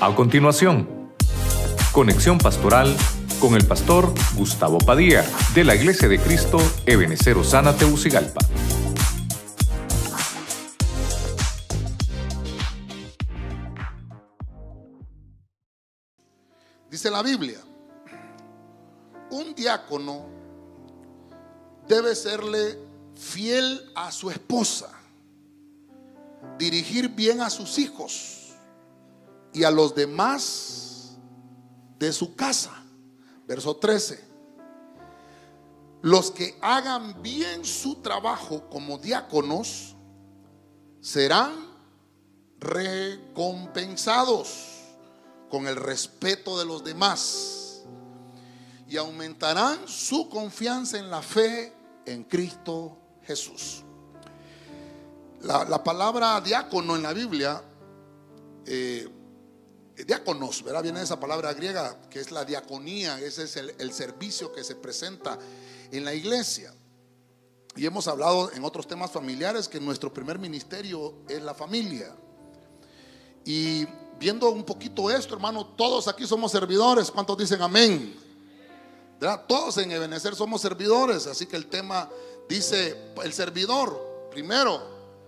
A continuación, conexión pastoral con el pastor Gustavo Padilla de la Iglesia de Cristo Ebenecer Osana Teucigalpa. Dice la Biblia, un diácono debe serle fiel a su esposa, dirigir bien a sus hijos y a los demás de su casa. Verso 13. Los que hagan bien su trabajo como diáconos serán recompensados con el respeto de los demás y aumentarán su confianza en la fe en Cristo Jesús. La, palabra diácono en la Biblia, eh, diáconos, ¿verdad? Viene esa palabra griega que es la diaconía, ese es el, servicio que se presenta en la iglesia. Y hemos hablado en otros temas familiares que nuestro primer ministerio es la familia. Y viendo un poquito esto, hermano, todos aquí somos servidores. ¿Cuántos dicen amén? Todos en Ebenecer somos servidores. Así que el tema dice, el servidor, primero,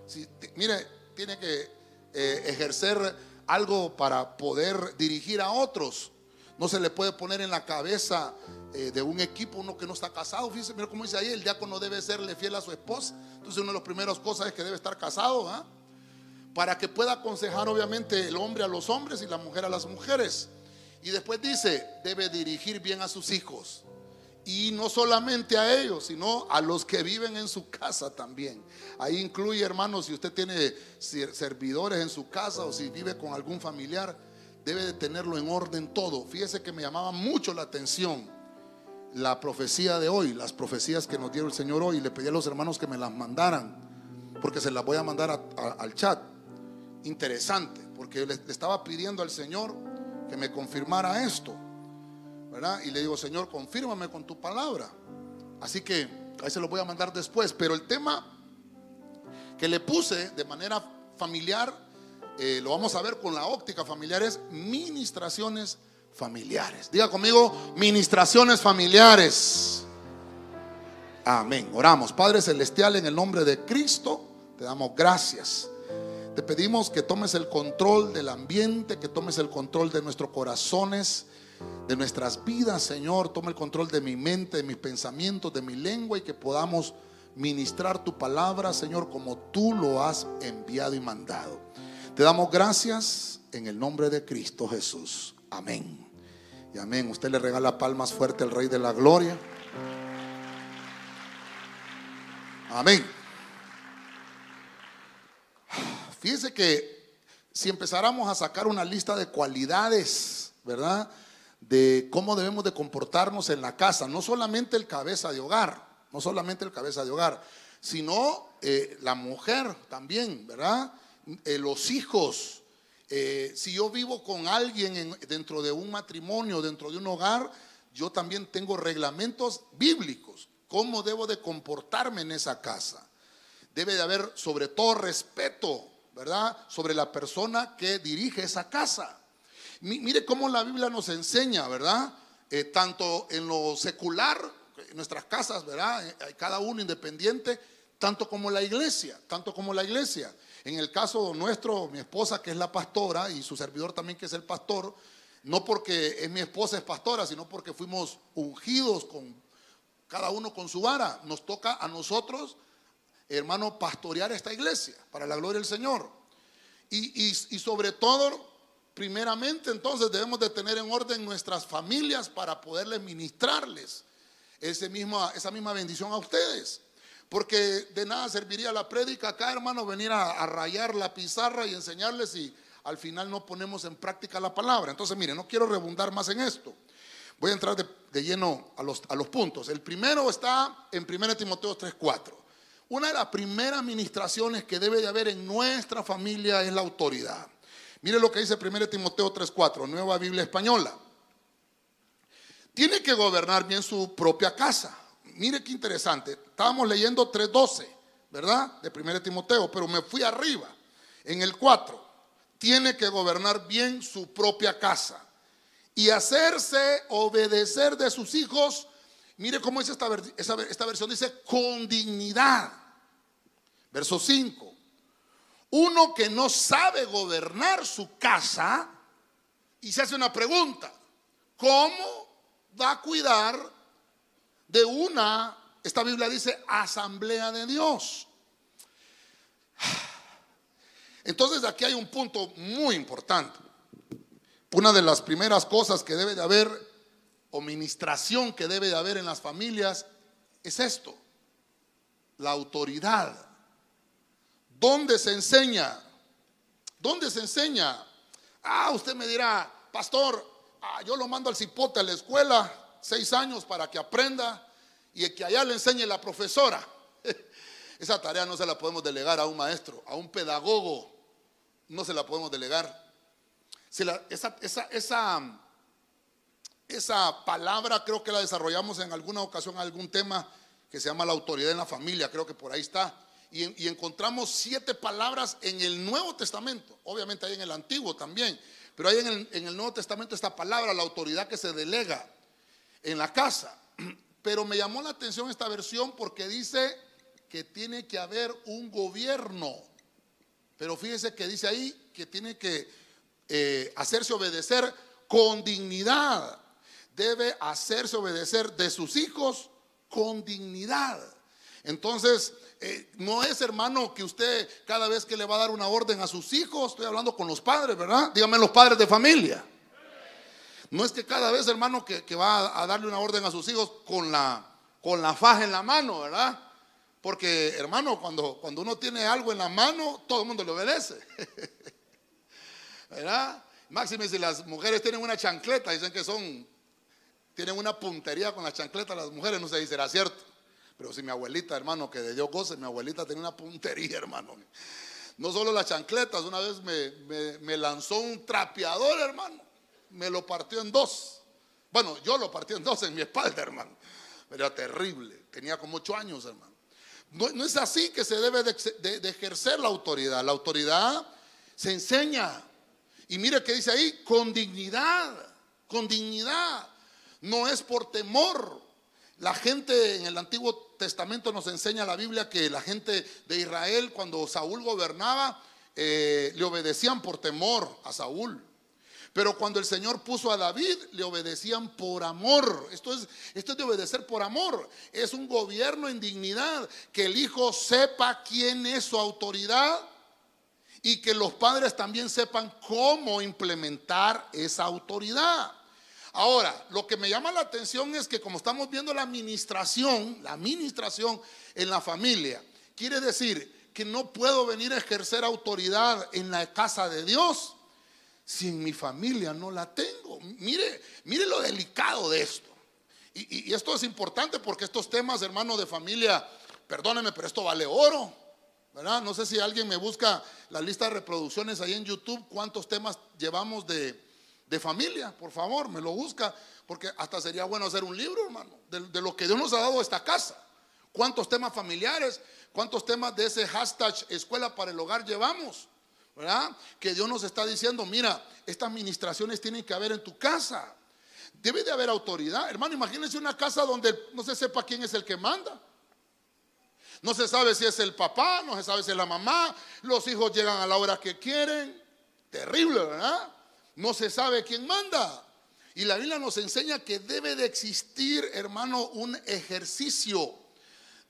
si, mire, tiene que eh, ejercer algo para poder dirigir a otros. No se le puede poner en la cabeza eh, de un equipo uno que no está casado. Fíjense, mira cómo dice ahí, el diácono debe serle fiel a su esposa. Entonces una de las primeras cosas es que debe estar casado. ¿ah? para que pueda aconsejar obviamente el hombre a los hombres y la mujer a las mujeres. Y después dice, debe dirigir bien a sus hijos. Y no solamente a ellos, sino a los que viven en su casa también. Ahí incluye, hermanos, si usted tiene servidores en su casa o si vive con algún familiar, debe de tenerlo en orden todo. Fíjese que me llamaba mucho la atención la profecía de hoy, las profecías que nos dio el Señor hoy. Le pedí a los hermanos que me las mandaran, porque se las voy a mandar al chat interesante, porque le, estaba pidiendo al Señor que me confirmara esto, Y le digo, Señor, confírmame con tu palabra. Así que ahí se lo voy a mandar después, pero el tema que le puse de manera familiar, eh, lo vamos a ver con la óptica familiar, es ministraciones familiares. Diga conmigo, ministraciones familiares. Amén. Oramos. Padre Celestial, en el nombre de Cristo, te damos gracias te pedimos que tomes el control del ambiente, que tomes el control de nuestros corazones, de nuestras vidas, Señor. Toma el control de mi mente, de mis pensamientos, de mi lengua y que podamos ministrar tu palabra, Señor, como tú lo has enviado y mandado. Te damos gracias en el nombre de Cristo Jesús. Amén. Y amén. Usted le regala palmas fuerte al Rey de la Gloria. Amén. Fíjense que si empezáramos a sacar una lista de cualidades, ¿verdad? De cómo debemos de comportarnos en la casa, no solamente el cabeza de hogar, no solamente el cabeza de hogar, sino eh, la mujer también, ¿verdad? Eh, los hijos. Eh, si yo vivo con alguien dentro de un matrimonio, dentro de un hogar, yo también tengo reglamentos bíblicos. ¿Cómo debo de comportarme en esa casa? Debe de haber sobre todo respeto ¿verdad? Sobre la persona que dirige esa casa. Mire cómo la Biblia nos enseña, ¿verdad? Eh, tanto en lo secular, en nuestras casas, ¿verdad? Eh, cada uno independiente, tanto como la iglesia, tanto como la iglesia. En el caso nuestro, mi esposa que es la pastora y su servidor también que es el pastor, no porque es mi esposa es pastora, sino porque fuimos ungidos con cada uno con su vara. Nos toca a nosotros hermano, pastorear esta iglesia para la gloria del Señor. Y, sobre todo, primeramente, entonces debemos de tener en orden nuestras familias para poderles ministrarles ese esa misma bendición a ustedes. Porque de nada serviría la prédica acá, hermano, venir a, rayar la pizarra y enseñarles y al final no ponemos en práctica la palabra. Entonces, mire, no quiero rebundar más en esto. Voy a entrar de, lleno a los, a los puntos. El primero está en 1 Timoteo 3:4. Una de las primeras administraciones que debe de haber en nuestra familia es la autoridad. Mire lo que dice 1 Timoteo 3:4, Nueva Biblia Española. Tiene que gobernar bien su propia casa. Mire qué interesante. Estábamos leyendo 3:12, ¿verdad? De 1 Timoteo, pero me fui arriba, en el 4. tiene que gobernar bien su propia casa y hacerse obedecer de sus hijos. Mire cómo dice esta, esta versión, dice con dignidad. Verso 5. Uno que no sabe gobernar su casa y se hace una pregunta, ¿cómo va a cuidar de una, esta Biblia dice, asamblea de Dios? Entonces aquí hay un punto muy importante. Una de las primeras cosas que debe de haber, o ministración que debe de haber en las familias, es esto, la autoridad. ¿Dónde se enseña? ¿Dónde se enseña? Ah, usted me dirá, pastor, ah, yo lo mando al cipote a la escuela, seis años para que aprenda y que allá le enseñe la profesora. Esa tarea no se la podemos delegar a un maestro, a un pedagogo, no se la podemos delegar esa, esa, esa, palabra creo que la desarrollamos en alguna ocasión, algún tema que se llama la autoridad en la familia, creo que por ahí está. Y, encontramos siete palabras en el Nuevo Testamento, obviamente hay en el Antiguo también, pero hay en el, Nuevo Testamento esta palabra, la autoridad que se delega en la casa. Pero me llamó la atención esta versión porque dice que tiene que haber un gobierno. Pero fíjese que dice ahí que tiene que eh, hacerse obedecer con dignidad. Debe hacerse obedecer de sus hijos con dignidad. Entonces, eh, no es hermano que usted cada vez que le va a dar una orden a sus hijos, estoy hablando con los padres, ¿verdad? Dígame los padres de familia. No es que cada vez, hermano, que, va a darle una orden a sus hijos con la, con la faja en la mano, ¿verdad? Porque, hermano, cuando, cuando uno tiene algo en la mano, todo el mundo le obedece. ¿verdad? Máxime si las mujeres tienen una chancleta, dicen que son, tienen una puntería con las chancletas las mujeres, no sé si será cierto. Pero si mi abuelita, hermano, que de Dios goce, mi abuelita tenía una puntería, hermano. No solo las chancletas, una vez me, lanzó un trapeador, hermano. Me lo partió en dos. Bueno, yo lo partí en dos en mi espalda, hermano. Era terrible. Tenía como ocho años, hermano. No, es así que se debe de ejercer la autoridad. La autoridad se enseña. Y mire que dice ahí, con dignidad, con dignidad. No es por temor. La gente en el Antiguo Testamento nos enseña la Biblia que la gente de Israel cuando Saúl gobernaba eh, le obedecían por temor a Saúl. Pero cuando el Señor puso a David, le obedecían por amor. Esto es, esto es de obedecer por amor. Es un gobierno en dignidad. Que el hijo sepa quién es su autoridad y que los padres también sepan cómo implementar esa autoridad. Ahora, lo que me llama la atención es que como estamos viendo la administración, la administración en la familia, quiere decir que no puedo venir a ejercer autoridad en la casa de Dios si en mi familia no la tengo. Mire, mire lo delicado de esto. Y, esto es importante porque estos temas, hermano de familia, perdóneme, pero esto vale oro. No sé si alguien me busca la lista de reproducciones ahí en YouTube, cuántos temas llevamos de, familia, por favor, me lo busca, porque hasta sería bueno hacer un libro, hermano, de, lo que Dios nos ha dado a esta casa. ¿Cuántos temas familiares, cuántos temas de ese hashtag escuela para el hogar llevamos? ¿Verdad? Que Dios nos está diciendo, mira, estas administraciones tienen que haber en tu casa. Debe de haber autoridad. Hermano, imagínense una casa donde no se sepa quién es el que manda. No se sabe si es el papá, no se sabe si es la mamá. Los hijos llegan a la hora que quieren. Terrible, ¿verdad? No se sabe quién manda. Y la Biblia nos enseña que debe de existir, hermano, un ejercicio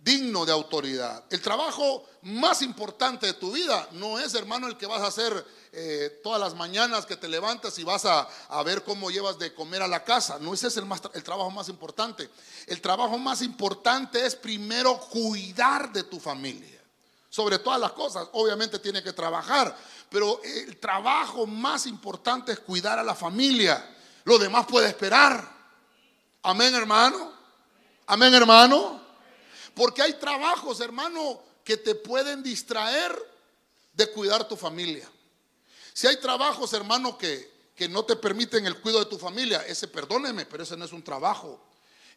digno de autoridad. El trabajo más importante de tu vida no es, hermano, el que vas a hacer eh, todas las mañanas que te levantas y vas a, ver cómo llevas de comer a la casa. No ese es el, el trabajo más importante. El trabajo más importante es primero cuidar de tu familia. Sobre todas las cosas, obviamente tiene que trabajar, pero el trabajo más importante es cuidar a la familia. Lo demás puede esperar. Amén, hermano. Amén, hermano. Porque hay trabajos, hermano, que te pueden distraer de cuidar tu familia. Si hay trabajos, hermano, que, no te permiten el cuidado de tu familia, ese perdóneme, pero ese no es un trabajo.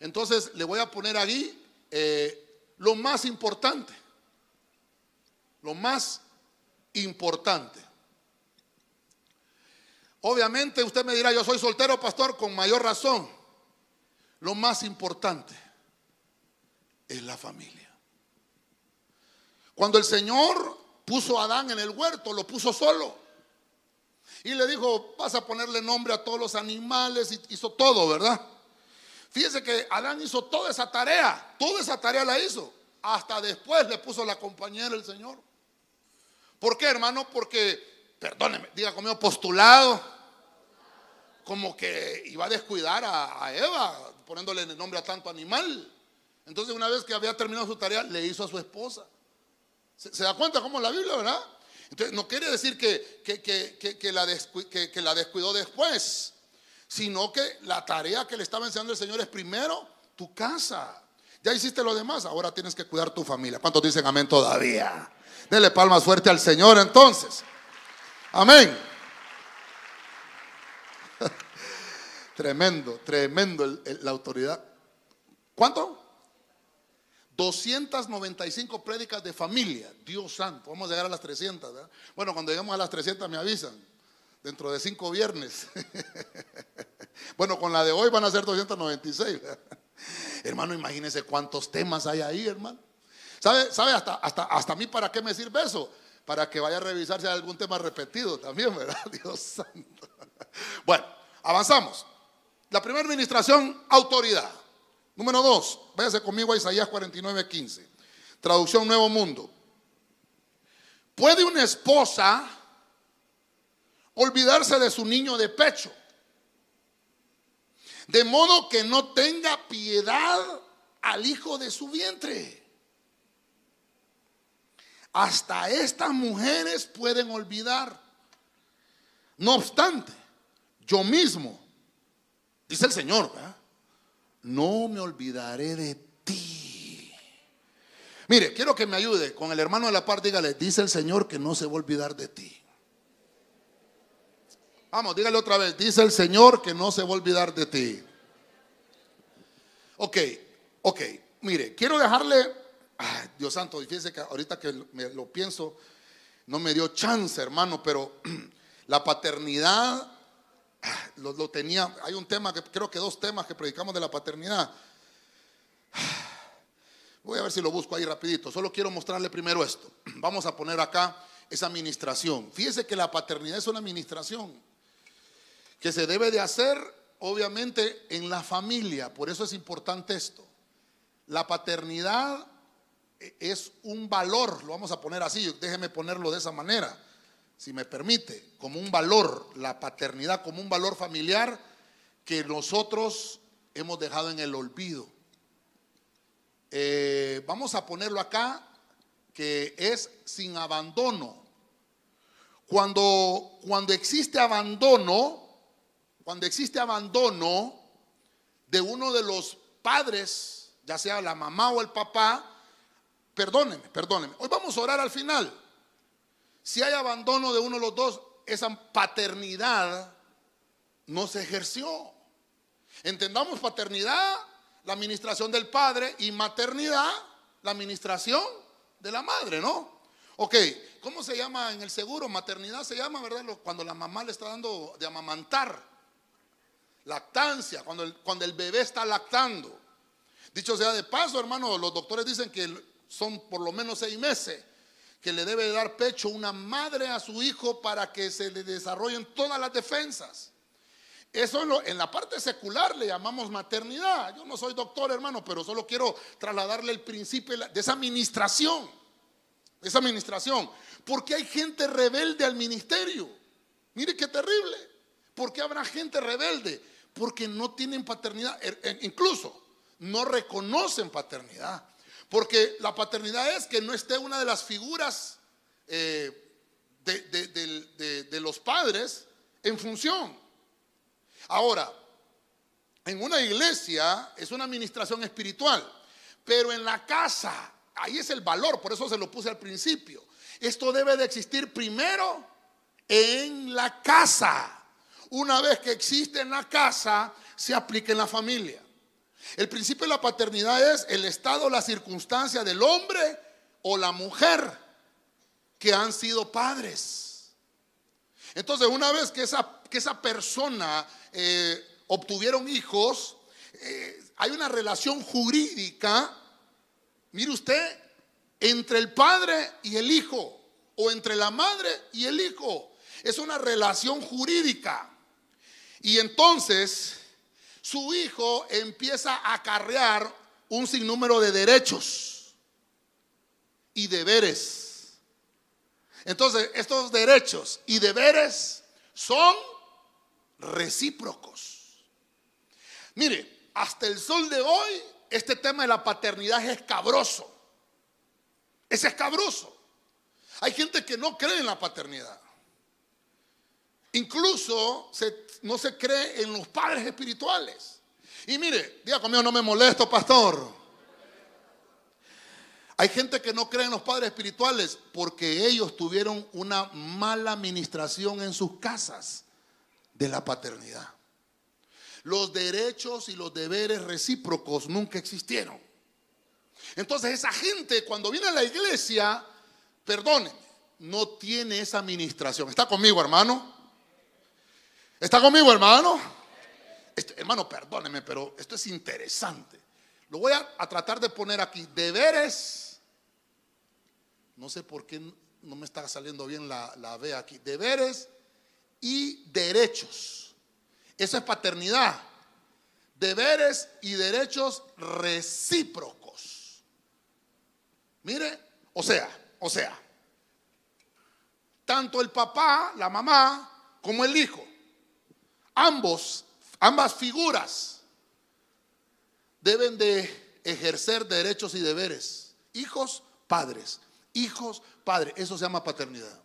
Entonces le voy a poner ahí eh, lo más importante. Lo más importante. Obviamente usted me dirá, yo soy soltero, pastor, con mayor razón. Lo más importante es la familia. Cuando el Señor puso a Adán en el huerto, lo puso solo. Y le dijo, vas a ponerle nombre a todos los animales y hizo todo, ¿verdad? Fíjese que Adán hizo toda esa tarea, toda esa tarea la hizo. Hasta después le puso la compañera el Señor. ¿Por qué, hermano? Porque, perdóneme, diga conmigo, postulado como que iba a descuidar a, Eva, poniéndole el nombre a tanto animal. Entonces una vez que había terminado su tarea, le hizo a su esposa. ¿Se, da cuenta cómo la Biblia, verdad? Entonces no quiere decir que, que, la que, la descuidó después, sino que la tarea que le estaba enseñando el Señor es primero tu casa. Ya hiciste lo demás, ahora tienes que cuidar tu familia. ¿Cuántos dicen amén todavía? Dele palmas fuerte al Señor entonces. Amén. Tremendo, tremendo la autoridad. ¿Cuánto? 295 prédicas de familia. Dios santo. Vamos a llegar a las 300. Bueno, cuando lleguemos a las 300 me avisan. Dentro de cinco viernes. bueno, con la de hoy van a ser 296. hermano, imagínense cuántos temas hay ahí, hermano. ¿Sabe, sabe hasta, hasta, hasta mí para qué me sirve eso? Para que vaya a revisar si hay algún tema repetido también, ¿verdad? Dios santo. Bueno, avanzamos. La primera administración, autoridad. Número dos, váyase conmigo a Isaías 49, 15. Traducción Nuevo Mundo. ¿Puede una esposa olvidarse de su niño de pecho? De modo que no tenga piedad al hijo de su vientre. Hasta estas mujeres pueden olvidar. No obstante, yo mismo Dice el Señor, no me olvidaré de ti. Mire, quiero que me ayude con el hermano de la par, dígale, dice el Señor que no se va a olvidar de ti. Vamos, dígale otra vez, dice el Señor que no se va a olvidar de ti. Ok, ok, mire, quiero dejarle, Dios santo, fíjese que ahorita que me lo pienso, no me dio chance, hermano, pero la paternidad lo, tenía, hay un tema, que creo que dos temas que predicamos de la paternidad. Voy a ver si lo busco ahí rapidito. Solo quiero mostrarle primero esto. Vamos a poner acá esa administración. Fíjese que la paternidad es una administración que se debe de hacer obviamente en la familia. Por eso es importante esto. La paternidad es un valor, lo vamos a poner así, déjeme ponerlo de esa manera si me permite, como un valor, la paternidad como un valor familiar que nosotros hemos dejado en el olvido. Eh, vamos a ponerlo acá, que es sin abandono. Cuando, cuando existe abandono, cuando existe abandono de uno de los padres, ya sea la mamá o el papá, perdónenme, perdónenme. Hoy vamos a orar al final. Si hay abandono de uno de los dos, esa paternidad no se ejerció. Entendamos paternidad, la administración del padre, y maternidad, la administración de la madre, ¿no? Ok, ¿cómo se llama en el seguro? Maternidad se llama, ¿verdad? Cuando la mamá le está dando de amamantar. Lactancia, cuando el, cuando el bebé está lactando. Dicho sea de paso, hermano, los doctores dicen que son por lo menos seis meses que le debe dar pecho una madre a su hijo para que se le desarrollen todas las defensas. Eso en la parte secular le llamamos maternidad. Yo no soy doctor, hermano, pero solo quiero trasladarle el principio de esa administración. Esa administración. Porque hay gente rebelde al ministerio. Mire qué terrible. ¿Por qué habrá gente rebelde? Porque no tienen paternidad. Er, eh, incluso no reconocen paternidad. Porque la paternidad es que no esté una de las figuras eh, de, los padres en función. Ahora, en una iglesia es una administración espiritual, pero en la casa, ahí es el valor, por eso se lo puse al principio. Esto debe de existir primero en la casa. Una vez que existe en la casa, se aplica en la familia. El principio de la paternidad es el estado, la circunstancia del hombre o la mujer que han sido padres. Entonces, una vez que esa, que esa persona eh, obtuvieron hijos, eh, hay una relación jurídica, mire usted, entre el padre y el hijo, o entre la madre y el hijo. Es una relación jurídica. Y entonces su hijo empieza a acarrear un sinnúmero de derechos y deberes. Entonces, estos derechos y deberes son recíprocos. Mire, hasta el sol de hoy, este tema de la paternidad es escabroso. Es escabroso. Hay gente que no cree en la paternidad. Incluso no se cree en los padres espirituales. Y mire, diga conmigo, no me molesto, pastor. Hay gente que no cree en los padres espirituales porque ellos tuvieron una mala administración en sus casas de la paternidad. Los derechos y los deberes recíprocos nunca existieron. Entonces esa gente cuando viene a la iglesia, perdónenme, no tiene esa administración. ¿Está conmigo, hermano? ¿Está conmigo, hermano? Hermano, perdóneme, pero esto es interesante. Lo voy a, tratar de poner aquí. Deberes. No sé por qué no me está saliendo bien la, la B aquí. Deberes y derechos. Eso es paternidad. Deberes y derechos recíprocos. Mire, o sea, o sea, tanto el papá, la mamá, como el hijo Ambos, ambas figuras deben de ejercer derechos y deberes. Hijos, padres. Hijos, padres. Eso se llama paternidad.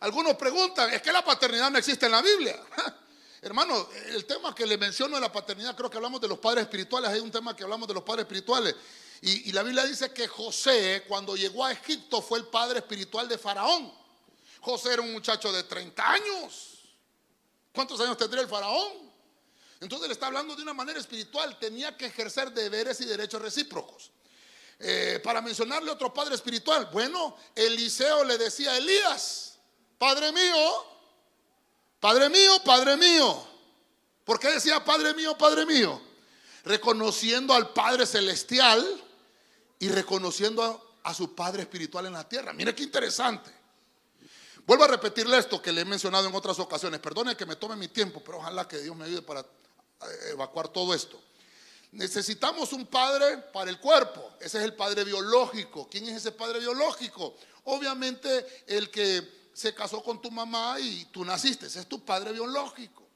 Algunos preguntan, ¿es que la paternidad no existe en la Biblia? Hermano, el tema que le menciono de la paternidad, creo que hablamos de los padres espirituales, hay un tema que hablamos de los padres espirituales. Y, y, la Biblia dice que José, cuando llegó a Egipto, fue el padre espiritual de Faraón. José era un muchacho de 30 años. ¿Cuántos años tendría el faraón? Entonces le está hablando de una manera espiritual. Tenía que ejercer deberes y derechos recíprocos. Eh, para mencionarle otro padre espiritual. Bueno, Eliseo le decía a Elías, Padre mío, Padre mío, Padre mío. ¿Por qué decía Padre mío, Padre mío? Reconociendo al Padre Celestial y reconociendo a su Padre Espiritual en la tierra. Mire qué interesante. Vuelvo a repetirle esto que le he mencionado en otras ocasiones. Perdone que me tome mi tiempo, pero ojalá que Dios me ayude para eh, evacuar todo esto. Necesitamos un padre para el cuerpo. Ese es el padre biológico. ¿Quién es ese padre biológico? Obviamente el que se casó con tu mamá y tú naciste. Ese es tu padre biológico.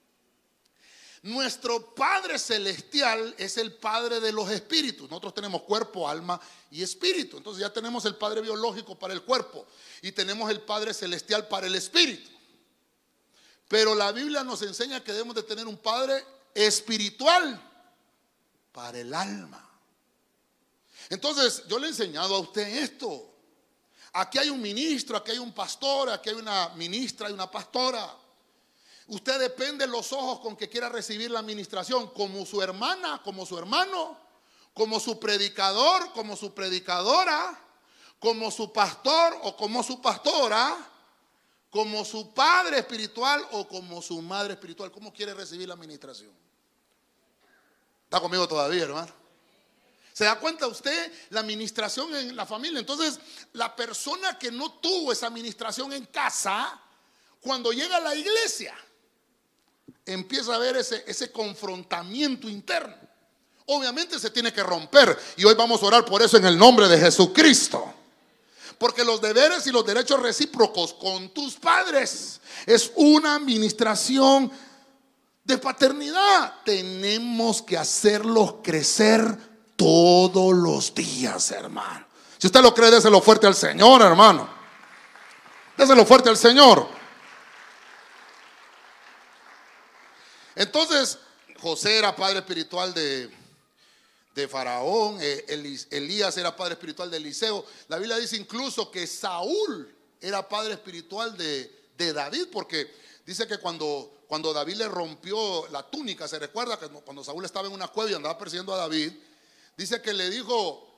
Nuestro Padre Celestial es el Padre de los espíritus. Nosotros tenemos cuerpo, alma y espíritu. Entonces ya tenemos el Padre biológico para el cuerpo y tenemos el Padre Celestial para el espíritu. Pero la Biblia nos enseña que debemos de tener un Padre espiritual para el alma. Entonces yo le he enseñado a usted esto. Aquí hay un ministro, aquí hay un pastor, aquí hay una ministra y una pastora. Usted depende de los ojos con que quiera recibir la administración, como su hermana, como su hermano, como su predicador, como su predicadora, como su pastor o como su pastora, como su padre espiritual o como su madre espiritual. ¿Cómo quiere recibir la administración? ¿Está conmigo todavía, hermano? ¿Se da cuenta usted la administración en la familia? Entonces, la persona que no tuvo esa administración en casa, cuando llega a la iglesia, empieza a haber ese, ese confrontamiento interno. Obviamente se tiene que romper y hoy vamos a orar por eso en el nombre de Jesucristo. Porque los deberes y los derechos recíprocos con tus padres es una administración de paternidad. Tenemos que hacerlos crecer todos los días, hermano. Si usted lo cree, déselo fuerte al Señor, hermano. Déselo fuerte al Señor. Entonces, José era padre espiritual de, de Faraón, eh, Elías era padre espiritual de Eliseo. La Biblia dice incluso que Saúl era padre espiritual de, David, porque dice que cuando, cuando David le rompió la túnica, se recuerda que cuando Saúl estaba en una cueva y andaba persiguiendo a David, dice que le dijo,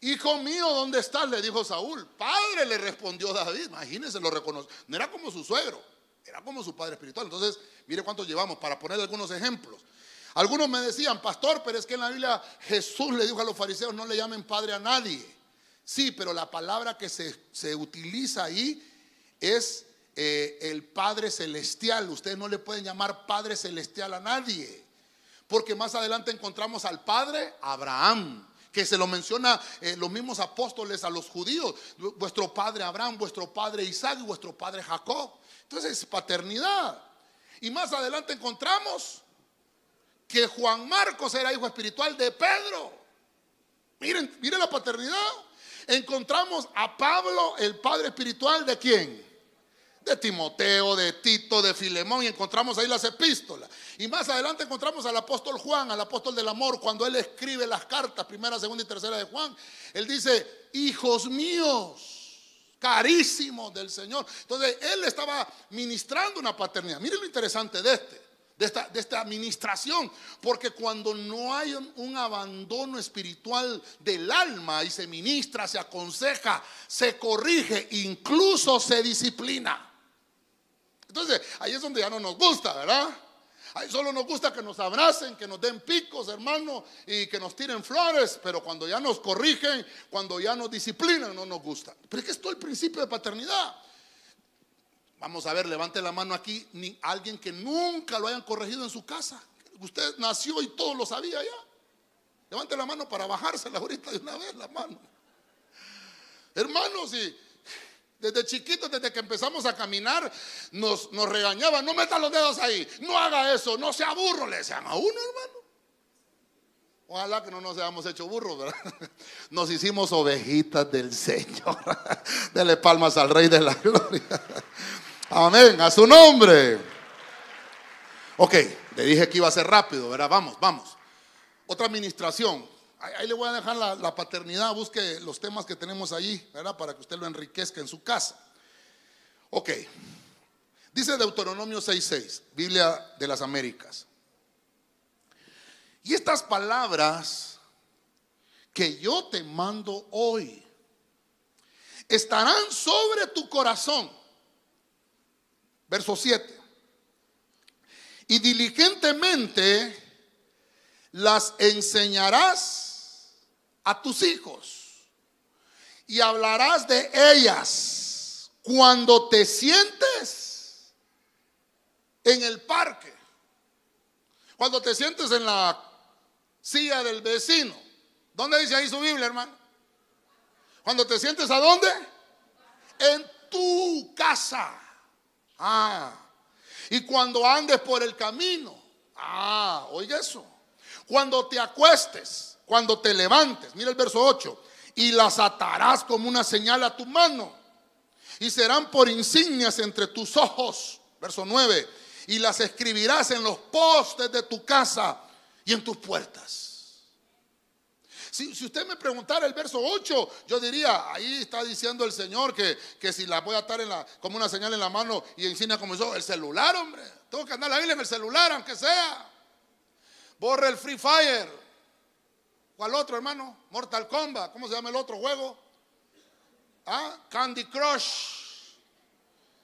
Hijo mío, ¿dónde estás? Le dijo Saúl. Padre, le respondió David. Imagínense, lo reconoció. No era como su suegro, Era como su padre espiritual. Entonces, mire cuánto llevamos para poner algunos ejemplos. Algunos me decían, pastor, pero es que en la Biblia Jesús le dijo a los fariseos, no le llamen padre a nadie. Sí, pero la palabra que se, utiliza ahí es eh, el Padre Celestial. Ustedes no le pueden llamar Padre Celestial a nadie. Porque más adelante encontramos al Padre Abraham, que se lo menciona eh, los mismos apóstoles a los judíos. Vuestro Padre Abraham, vuestro Padre Isaac y vuestro Padre Jacob. Entonces es paternidad. Y más adelante encontramos que Juan Marcos era hijo espiritual de Pedro. Miren, miren la paternidad. Encontramos a Pablo, el padre espiritual de quién? De Timoteo, de Tito, de Filemón, y encontramos ahí las epístolas. Y más adelante encontramos al apóstol Juan, al apóstol del amor, cuando él escribe las cartas, primera, segunda y tercera de Juan. Él dice, hijos míos, carísimos del Señor. Entonces él estaba ministrando una paternidad. Miren lo interesante de este de esta, administración. Porque cuando no hay un, abandono espiritual del alma y se ministra, se aconseja, se corrige, incluso se disciplina. Entonces, ahí es donde ya no nos gusta, ¿verdad? Ahí solo nos gusta que nos abracen, que nos den picos, hermano, y que nos tiren flores, pero cuando ya nos corrigen, cuando ya nos disciplinan, no nos gusta. Pero es que es el principio de paternidad. Vamos a ver, levante la mano aquí, ni alguien que nunca lo hayan corregido en su casa. Usted nació y todo lo sabía ya. Levante la mano para bajársela ahorita de una vez la mano. Hermanos, y desde chiquitos, desde que empezamos a caminar, nos, nos regañaban, no meta los dedos ahí, no haga eso, no sea burro, le decían a uno, hermano. Ojalá que no nos hayamos hecho burros, ¿verdad? Nos hicimos ovejitas del Señor. Dele palmas al Rey de la Gloria. Amén, a su nombre. Ok, le dije que iba a ser rápido, ¿verdad? Vamos, vamos. Otra administración. Ahí, le voy a dejar la, paternidad, busque los temas que tenemos allí, ¿verdad? Para que usted lo enriquezca en su casa. Ok. Dice Deuteronomio 6.6, Biblia de las Américas. Y estas palabras que yo te mando hoy estarán sobre tu corazón Verso 7. Y diligentemente las enseñarás a tus hijos y hablarás de ellas cuando te sientes en el parque, cuando te sientes en la silla del vecino. ¿Dónde dice ahí su Biblia, hermano? Cuando te sientes a dónde? En tu casa. Ah. Y cuando andes por el camino. Ah, oiga eso. Cuando te acuestes, cuando te levantes. Mira el verso 8. Y las atarás como una señal a tu mano. Y serán por insignias entre tus ojos. Verso 9. Y las escribirás en los postes de tu casa y en tus puertas. Si, usted me preguntara el verso 8, yo diría, ahí está diciendo el Señor que, que si la voy a atar en la, como una señal en la mano y encima como yo, el celular, hombre. Tengo que andar la Biblia en el celular, aunque sea. Borre el Free Fire. ¿Cuál otro, hermano? Mortal Kombat. ¿Cómo se llama el otro juego? ¿Ah? Candy Crush.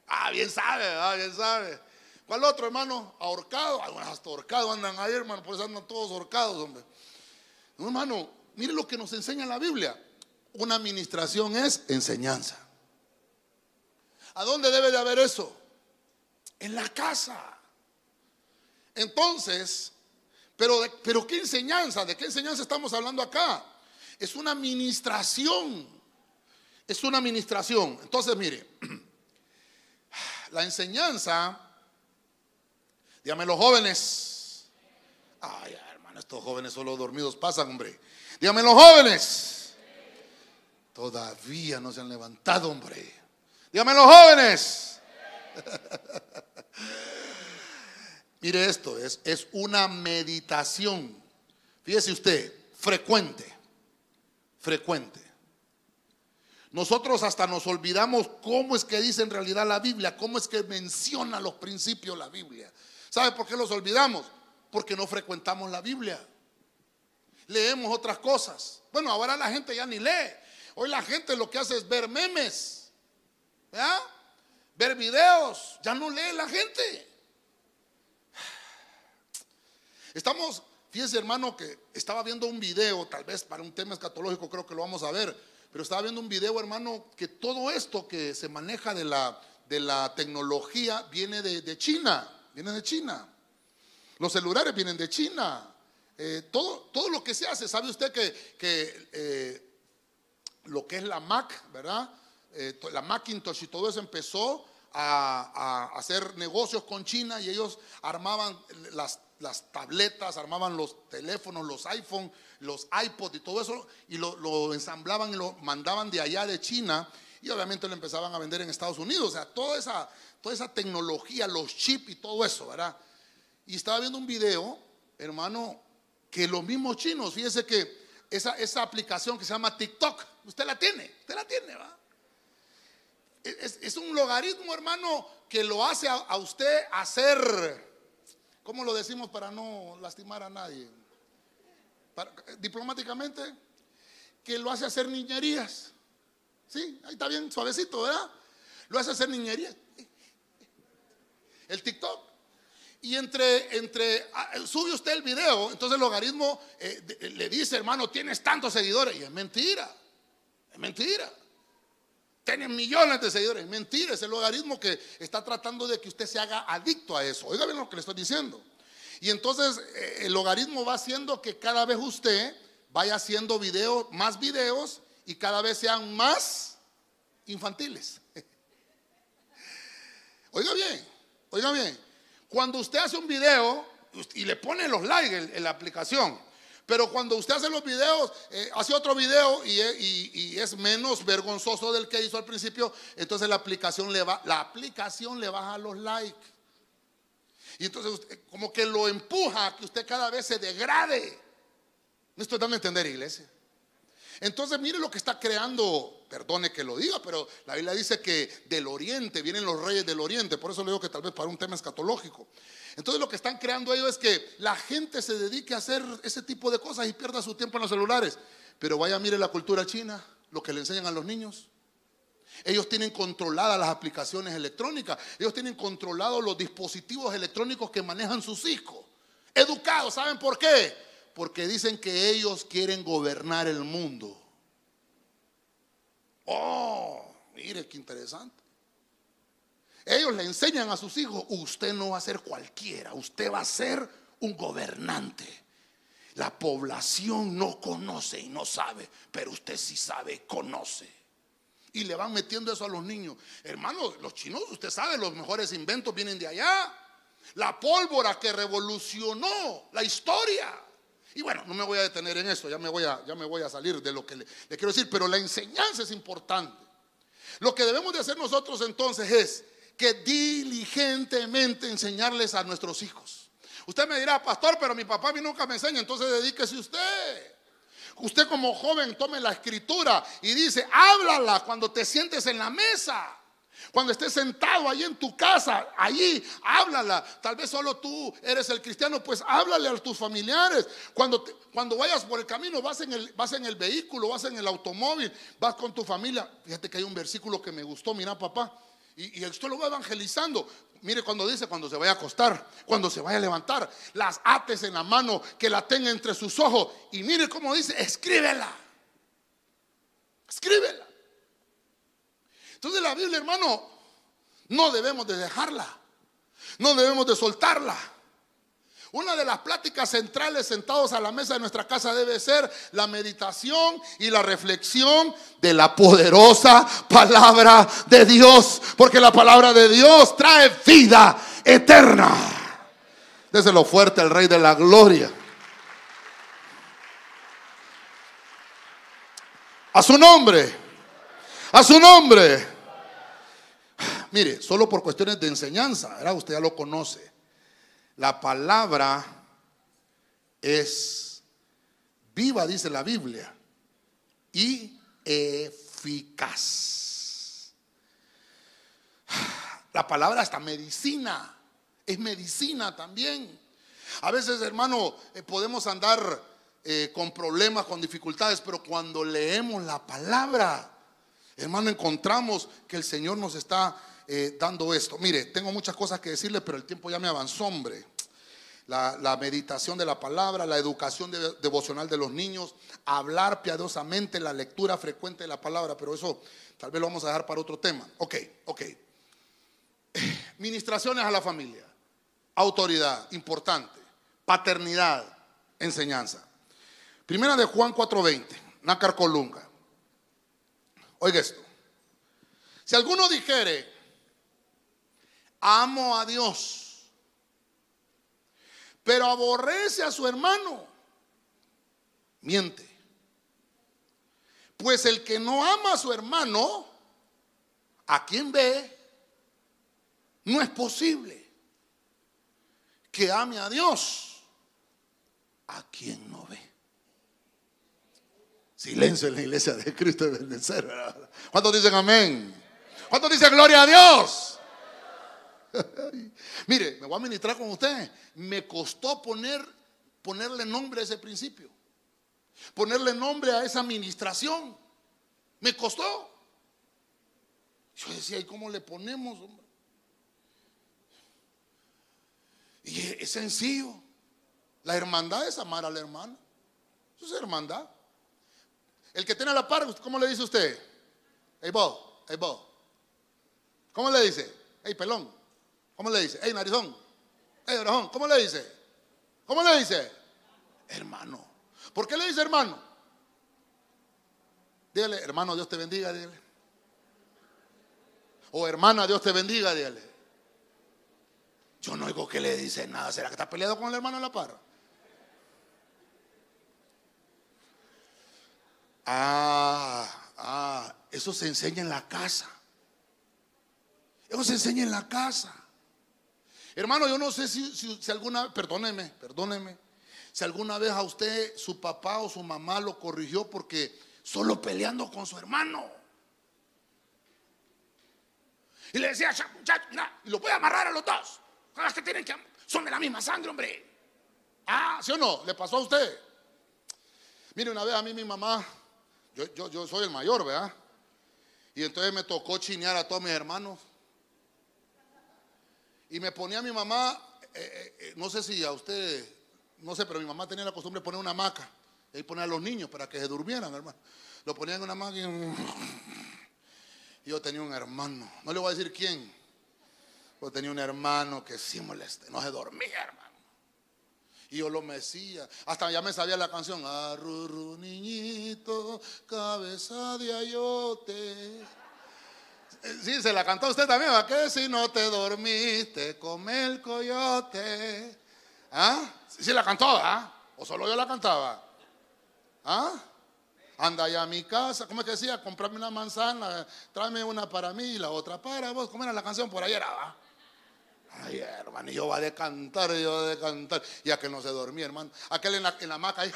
Ah, bien sabe, ah, bien sabe. ¿Cuál otro, hermano? Ahorcado. Algunos hasta ahorcado andan ahí, hermano. Pues andan todos ahorcados, hombre. No, hermano, Mire lo que nos enseña la Biblia. Una administración es enseñanza. ¿A dónde debe de haber eso? En la casa. Entonces, pero, pero ¿qué enseñanza? ¿De qué enseñanza estamos hablando acá? Es una administración. Es una administración. Entonces, mire, la enseñanza, dígame los jóvenes. Ay, hermano, estos jóvenes solo dormidos pasan, hombre. Dígame los jóvenes. Todavía no se han levantado, hombre. Dígame los jóvenes. Mire esto, es, es una meditación. Fíjese usted, frecuente, frecuente. Nosotros hasta nos olvidamos cómo es que dice en realidad la Biblia, cómo es que menciona los principios la Biblia. ¿Sabe por qué los olvidamos? Porque no frecuentamos la Biblia leemos otras cosas. Bueno, ahora la gente ya ni lee. Hoy la gente lo que hace es ver memes. ver videos, ya no lee la gente. Estamos, fíjense hermano, que estaba viendo un video, tal vez para un tema escatológico creo que lo vamos a ver, pero estaba viendo un video hermano que todo esto que se maneja de la, de la tecnología viene de, China, viene de China. Los celulares vienen de China. Eh, todo, todo lo que se hace, ¿sabe usted que, que eh, lo que es la Mac, ¿verdad? Eh, la Macintosh y todo eso empezó a, hacer negocios con China y ellos armaban las, las, tabletas, armaban los teléfonos, los iPhone, los iPod y todo eso y lo, ensamblaban y lo mandaban de allá de China y obviamente lo empezaban a vender en Estados Unidos. O sea, toda esa, toda esa tecnología, los chips y todo eso, ¿verdad? Y estaba viendo un video, hermano, que los mismos chinos, fíjese que esa, esa aplicación que se llama TikTok, usted la tiene, usted la tiene, ¿va? Es, un logaritmo, hermano, que lo hace a, usted hacer, ¿cómo lo decimos para no lastimar a nadie? diplomáticamente, que lo hace hacer niñerías. Sí, ahí está bien suavecito, ¿verdad? Lo hace hacer niñerías. El TikTok. Y entre, entre, ah, sube usted el video, entonces el logaritmo eh, le dice, hermano, tienes tantos seguidores. Y es mentira, es mentira. Tienen millones de seguidores. Mentira, es el logaritmo que está tratando de que usted se haga adicto a eso. Oiga bien lo que le estoy diciendo. Y entonces eh, el logaritmo va haciendo que cada vez usted vaya haciendo videos, más videos y cada vez sean más infantiles. Oiga bien, oiga bien. Cuando usted hace un video y le pone los likes en la aplicación, pero cuando usted hace los videos, eh, hace otro video y, es menos vergonzoso del que hizo al principio, entonces la aplicación le, baja los likes. Y entonces como que lo empuja a que usted cada vez se degrade. Me estoy dando a entender, iglesia. Entonces mire lo que está creando, perdone que lo diga, pero la Biblia dice que del oriente vienen los reyes del oriente, por eso le digo que tal vez para un tema escatológico. Entonces lo que están creando ellos es que la gente se dedique a hacer ese tipo de cosas y pierda su tiempo en los celulares. Pero vaya, mire la cultura china, lo que le enseñan a los niños. Ellos tienen controladas las aplicaciones electrónicas. Ellos tienen controlados los dispositivos electrónicos que manejan sus hijos. Educados, ¿saben por qué? Porque dicen que ellos quieren gobernar el mundo. Oh, mire qué interesante. Ellos le enseñan a sus hijos, usted no va a ser cualquiera, usted va a ser un gobernante. La población no conoce y no sabe, pero usted sí sabe, conoce. Y le van metiendo eso a los niños. Hermanos, los chinos, usted sabe, los mejores inventos vienen de allá. La pólvora que revolucionó la historia. Y bueno, no me voy a detener en eso, ya me voy a, ya me voy a salir de lo que le quiero decir, pero la enseñanza es importante. Lo que debemos de hacer nosotros entonces es que diligentemente enseñarles a nuestros hijos. Usted me dirá, pastor, pero mi papá a mí nunca me enseña, entonces dedíquese usted. Usted como joven tome la escritura y dice, háblala cuando te sientes en la mesa. Cuando estés sentado ahí en tu casa, allí, háblala. Tal vez solo tú eres el cristiano, pues háblale a tus familiares. Cuando, cuando vayas por el camino, vas en el, vas en el vehículo, vas en el automóvil, vas con tu familia. Fíjate que hay un versículo que me gustó, mira papá. Y, y esto lo va evangelizando. Mire cuando dice, cuando se vaya a acostar, cuando se vaya a levantar, las ates en la mano, que la tenga entre sus ojos. Y mire cómo dice, escríbela. Escríbela. Entonces la Biblia, hermano, no debemos de dejarla. No debemos de soltarla. Una de las pláticas centrales sentados a la mesa de nuestra casa debe ser la meditación y la reflexión de la poderosa palabra de Dios. Porque la palabra de Dios trae vida eterna. lo fuerte el Rey de la Gloria. A su nombre. A su nombre. Mire, solo por cuestiones de enseñanza, ¿verdad? usted ya lo conoce. La palabra es viva, dice la Biblia, y eficaz. La palabra hasta medicina, es medicina también. A veces, hermano, eh, podemos andar eh, con problemas, con dificultades, pero cuando leemos la palabra, hermano, encontramos que el Señor nos está eh, dando esto. Mire, tengo muchas cosas que decirle, pero el tiempo ya me avanzó, hombre. La, meditación de la palabra, la educación devocional de los niños, hablar piadosamente, la lectura frecuente de la palabra, pero eso tal vez lo vamos a dejar para otro tema. Ok, ok. Ministraciones a la familia, autoridad, importante, paternidad, enseñanza. Primera de Juan 4:20, Nácar Colunga. Oiga esto. Si alguno dijere, amo a Dios, pero aborrece a su hermano, miente. Pues el que no ama a su hermano, a quien ve, no es posible que ame a Dios a quien no ve. Silencio en la iglesia de Cristo de bendecer. ¿Cuántos dicen amén? ¿Cuántos dicen gloria a Dios? Mire, me voy a ministrar con usted. Me costó poner, ponerle nombre a ese principio. Ponerle nombre a esa administración. Me costó. Yo decía, ¿y cómo le ponemos? Y es sencillo. La hermandad es amar al hermano. Eso es hermandad. El que tiene la par, ¿cómo le dice usted? Hey, bo, hey, bo. ¿Cómo le dice? Hey, pelón. ¿Cómo le dice? Hey, narizón. Hey, orejón. ¿Cómo le dice? ¿Cómo le dice? Hermano. ¿Por qué le dice hermano? Dígale, hermano, Dios te bendiga, dígale. O hermana, Dios te bendiga, dígale. Yo no oigo que le dice nada. ¿Será que está peleado con el hermano en la par? Ah, ah, eso se enseña en la casa. Eso se enseña en la casa. Hermano, yo no sé si, si, alguna, perdóneme, perdóneme, si alguna vez a usted su papá o su mamá lo corrigió porque solo peleando con su hermano. Y le decía, muchacho, lo voy a amarrar a los dos. que tienen que, son de la misma sangre, hombre. Ah, ¿sí o no? ¿Le pasó a usted? Mire, una vez a mí mi mamá yo, soy el mayor, ¿verdad? Y entonces me tocó chinear a todos mis hermanos. Y me ponía mi mamá, eh, eh, eh, no sé si a usted, no sé, pero mi mamá tenía la costumbre de poner una hamaca. Y poner a los niños para que se durmieran, hermano. Lo ponían en una hamaca y yo tenía un hermano. No le voy a decir quién. Pero tenía un hermano que sí moleste, no se dormía, hermano. Y yo lo mecía. Hasta ya me sabía la canción. Arruru niñito, cabeza de ayote. Sí, se la cantó usted también. ¿A qué si no te dormiste? Come el coyote. ¿Ah? Sí, la cantó, ¿ah? ¿O solo yo la cantaba? ¿Ah? Anda ya a mi casa. ¿Cómo es que decía? Comprame una manzana, tráeme una para mí y la otra para vos. ¿Cómo era la canción? Por ahí era, ¿va? Ay, hermano, y yo va a cantar, yo va a cantar. Ya que no se dormía, hermano. Aquel en la, en la maca ahí,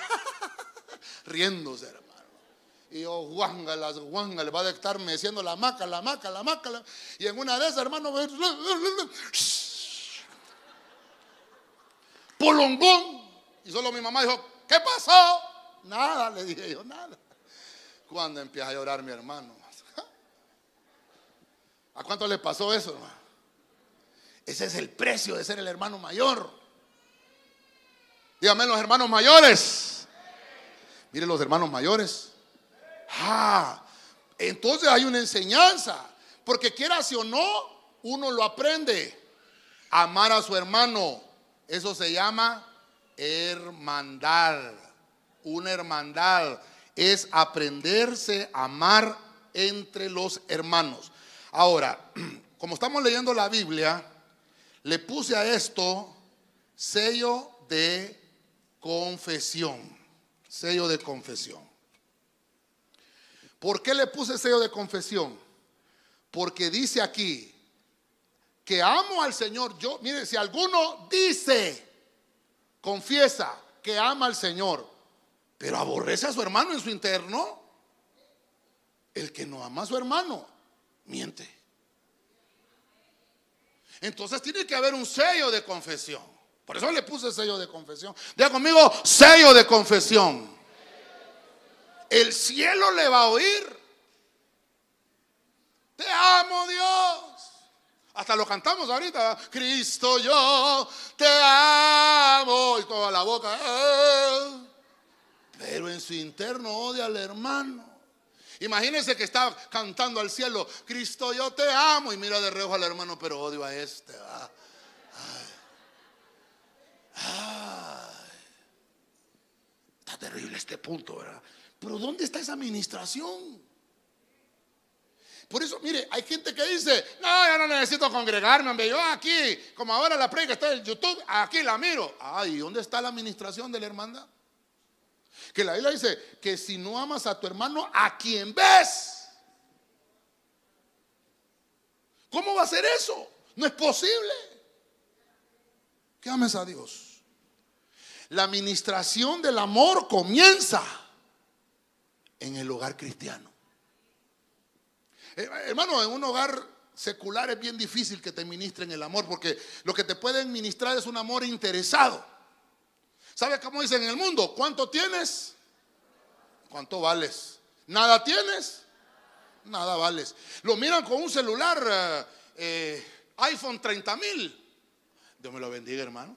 riéndose, hermano. Y yo, guángalas, le va a estarme diciendo la maca, la maca, la maca. Y en una de esas, hermano, polongón. Y solo mi mamá dijo, ¿qué pasó? Nada, le dije yo, nada. Cuando empieza a llorar mi hermano. ¿A cuánto le pasó eso, hermano? Ese es el precio de ser el hermano mayor. Dígame los hermanos mayores. Miren los hermanos mayores. Ah, entonces hay una enseñanza. Porque quiera si o no, uno lo aprende. Amar a su hermano. Eso se llama hermandad. Una hermandad es aprenderse a amar entre los hermanos. Ahora, como estamos leyendo la Biblia, le puse a esto sello de confesión. Sello de confesión. ¿Por qué le puse sello de confesión? Porque dice aquí que amo al Señor. Yo, mire, si alguno dice, confiesa que ama al Señor, pero aborrece a su hermano en su interno, el que no ama a su hermano, miente. Entonces tiene que haber un sello de confesión. Por eso le puse sello de confesión. Diga conmigo, sello de confesión. El cielo le va a oír. Te amo Dios. hasta lo cantamos ahorita. Cristo, yo te amo. Y toda la boca. "Ah". Pero en su interno odia al hermano. Imagínense que está cantando al cielo, Cristo, yo te amo. Y mira de reojo al hermano, pero odio a este. Ay. Está terrible este punto, ¿verdad? Pero ¿dónde está esa administración? Por eso, mire, hay gente que dice, no, yo no necesito congregarme, hombre, yo aquí, como ahora la predica está en YouTube, aquí la miro. Ay, ¿dónde está la administración de la hermandad? Que la Biblia dice que si no amas a tu hermano, a quien ves. ¿Cómo va a ser eso? No es posible. Que ames a Dios. La administración del amor comienza en el hogar cristiano. Eh, Hermano, en un hogar secular es bien difícil que te ministren el amor porque lo que te pueden ministrar es un amor interesado. ¿Sabes cómo dicen en el mundo? ¿Cuánto tienes? ¿Cuánto vales? ¿Nada tienes? Nada vales. Lo miran con un celular eh, eh, iPhone 30 mil. Dios me lo bendiga, hermano.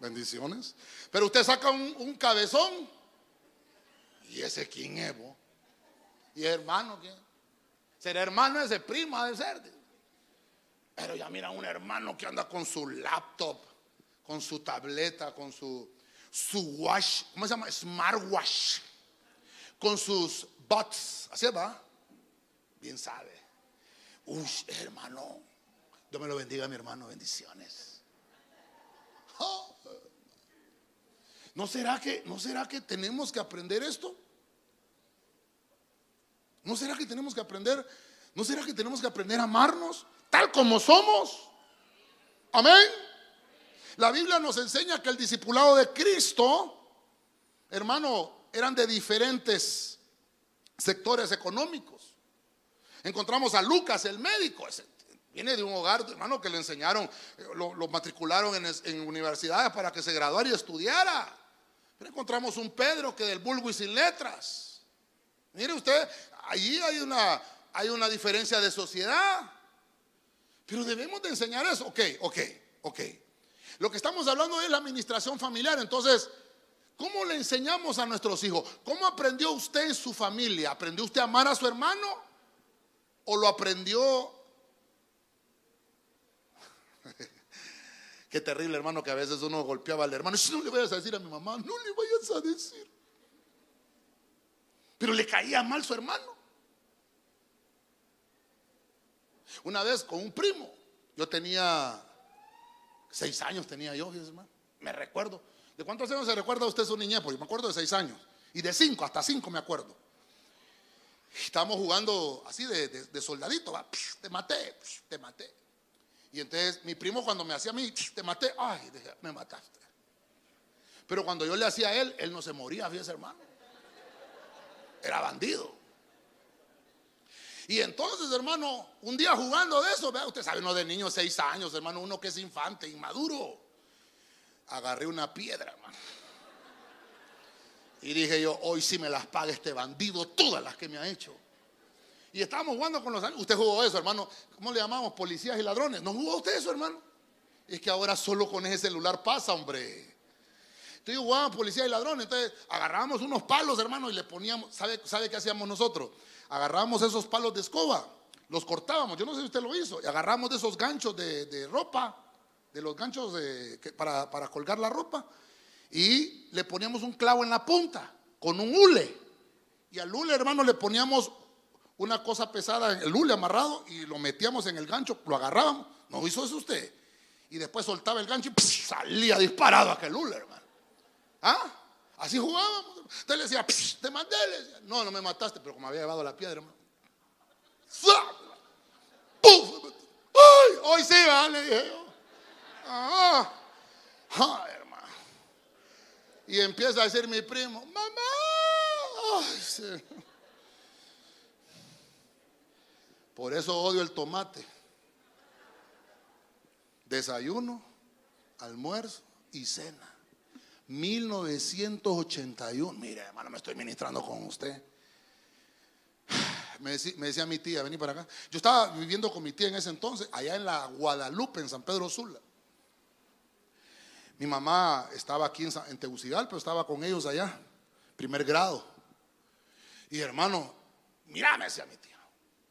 Bendiciones. Pero usted saca un, un cabezón. ¿Y ese quién es, vos? ¿Y hermano quién? ¿Será hermano ese primo de ser? Pero ya mira un hermano que anda con su laptop, con su tableta, con su, su wash, ¿cómo se llama? Smartwatch. Con sus bots. Así va. Bien sabe. Uy, hermano. Dios me lo bendiga, mi hermano. Bendiciones. Oh. ¿No será que, no será que tenemos que aprender esto? ¿No será que tenemos que aprender? ¿No será que tenemos que aprender a amarnos tal como somos? Amén. La Biblia nos enseña que el discipulado de Cristo, hermano, eran de diferentes sectores económicos. Encontramos a Lucas, el médico, viene de un hogar, hermano, que le enseñaron, lo, lo matricularon en, en, universidades para que se graduara y estudiara. Pero encontramos un Pedro que del vulgo y sin letras. Mire usted, allí hay una, hay una diferencia de sociedad. Pero debemos de enseñar eso. Ok, ok, ok. Lo que estamos hablando es la administración familiar. Entonces, ¿cómo le enseñamos a nuestros hijos? ¿Cómo aprendió usted en su familia? ¿Aprendió usted a amar a su hermano? ¿O lo aprendió? Qué terrible, hermano, que a veces uno golpeaba al hermano. No le vayas a decir a mi mamá, no le vayas a decir. Pero le caía mal su hermano. Una vez con un primo, yo tenía seis años, tenía yo, hermano. Me recuerdo. ¿De cuántos años se recuerda usted su niñez? Pues yo me acuerdo de seis años. Y de cinco, hasta cinco me acuerdo. Estábamos jugando así de, soldadito, te maté, te maté. Y entonces mi primo cuando me hacía a mí, te maté, ay, me mataste. Pero cuando yo le hacía a él, él no se moría, fíjese hermano. Era bandido. Y entonces, hermano, un día jugando de eso, vea, usted sabe, uno de niños, seis años, hermano, uno que es infante, inmaduro. Agarré una piedra, hermano. Y dije yo, hoy sí me las paga este bandido, todas las que me ha hecho. Y estábamos jugando con los años. Usted jugó eso, hermano. ¿Cómo le llamamos? Policías y ladrones. ¿No jugó usted eso, hermano? Es que ahora solo con ese celular pasa, hombre. Entonces jugábamos policías y ladrones. Entonces agarrábamos unos palos, hermano, y le poníamos. ¿Sabe, ¿Sabe qué hacíamos nosotros? Agarrábamos esos palos de escoba, los cortábamos. Yo no sé si usted lo hizo. Y agarramos de esos ganchos de, de ropa, de los ganchos de, para, para colgar la ropa. Y le poníamos un clavo en la punta con un hule. Y al hule, hermano, le poníamos una cosa pesada, el hule amarrado, y lo metíamos en el gancho, lo agarrábamos. ¿No hizo eso usted? Y después soltaba el gancho y salía disparado aquel hule, hermano. ¿Ah? Así jugábamos. Usted le decía, te maté. Le decía, no, no me mataste, pero como había llevado la piedra, hermano. ¡Puf! ¡Ay! Hoy sí, ¿verdad? le dije yo. Ah, ah, hermano. Y empieza a decir mi primo, mamá. Por eso odio el tomate. Desayuno, almuerzo y cena. 1981. Mire, hermano, me estoy ministrando con usted. me decía, mi tía, vení para acá. Yo estaba viviendo con mi tía en ese entonces, allá en la Guadalupe, en San Pedro Sula. Mi mamá estaba aquí en, en pero estaba con ellos allá, primer grado. Y hermano, mira, me decía mi tía,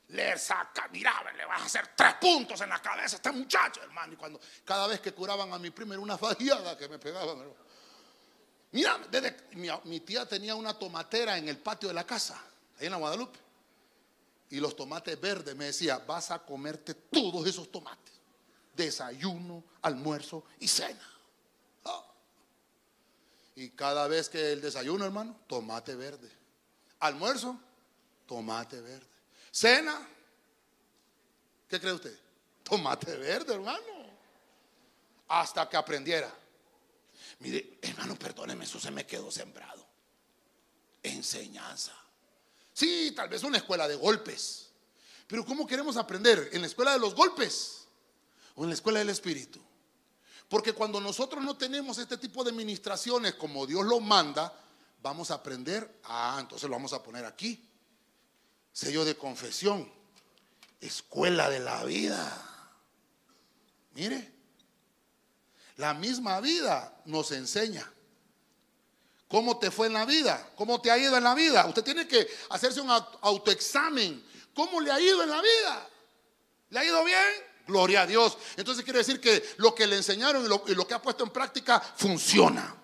le saca, mira, le vas a hacer tres puntos en la cabeza a este muchacho, hermano. Y cuando cada vez que curaban a mi prima era una fallada que me pegaban. Mira, desde, mi, tía tenía una tomatera en el patio de la casa, ahí en la Guadalupe. Y los tomates verdes me decía, vas a comerte todos esos tomates. Desayuno, almuerzo y cena. Ah. Y cada vez que el desayuno, hermano, tomate verde. Almuerzo, tomate verde. Cena, ¿qué cree usted? Tomate verde, hermano. Hasta que aprendiera. Mire, hermano, perdóneme, eso se me quedó sembrado. Enseñanza. Sí, tal vez una escuela de golpes. Pero ¿cómo queremos aprender? ¿En la escuela de los golpes? ¿O en la escuela del espíritu? Porque cuando nosotros no tenemos este tipo de ministraciones como Dios lo manda, vamos a aprender. Ah, entonces lo vamos a poner aquí. Sello de confesión. Escuela de la vida. Mire, la misma vida nos enseña. ¿Cómo te fue en la vida? ¿Cómo te ha ido en la vida? Usted tiene que hacerse un autoexamen. ¿Cómo le ha ido en la vida? ¿Le ha ido bien? Gloria a Dios. Entonces quiere decir que lo que le enseñaron y lo, que ha puesto en práctica funciona.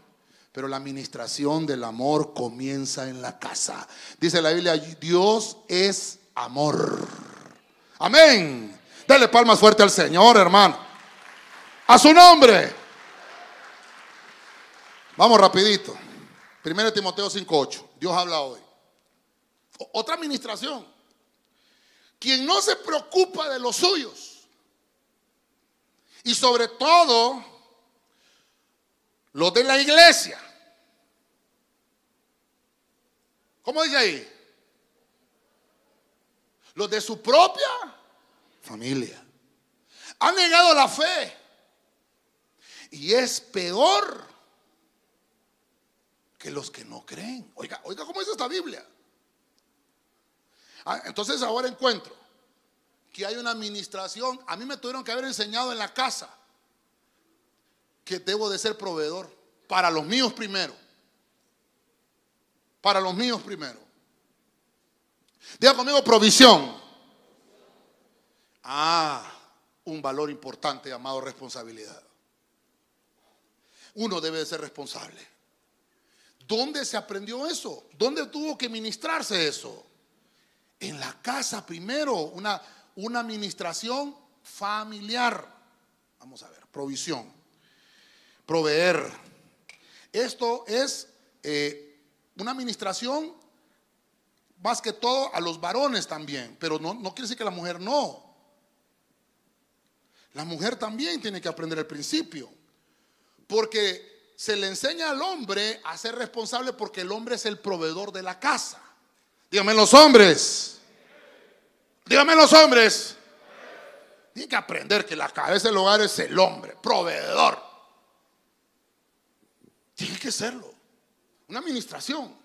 Pero la administración del amor comienza en la casa. Dice la Biblia, Dios es amor. Amén. Dale palmas fuerte al Señor, hermano. A su nombre. Vamos rapidito. 1 Timoteo 5.8. Dios habla hoy. Otra administración. Quien no se preocupa de los suyos. Y sobre todo, los de la iglesia. ¿Cómo dice ahí? Los de su propia familia. Han negado la fe. Y es peor los que no creen. Oiga, oiga, ¿cómo es esta Biblia? Ah, entonces ahora encuentro que hay una administración. A mí me tuvieron que haber enseñado en la casa que debo de ser proveedor para los míos primero. Para los míos primero. Diga conmigo provisión. Ah, un valor importante llamado responsabilidad. Uno debe de ser responsable. ¿Dónde se aprendió eso? ¿Dónde tuvo que ministrarse eso? En la casa primero, una, una administración familiar. Vamos a ver, provisión, proveer. Esto es eh, una administración más que todo a los varones también, pero no, no quiere decir que la mujer no. La mujer también tiene que aprender el principio, porque se le enseña al hombre a ser responsable porque el hombre es el proveedor de la casa. Dígame los hombres. Dígame los hombres. Tiene que aprender que la cabeza del hogar es el hombre, proveedor. Tiene que serlo. Una administración.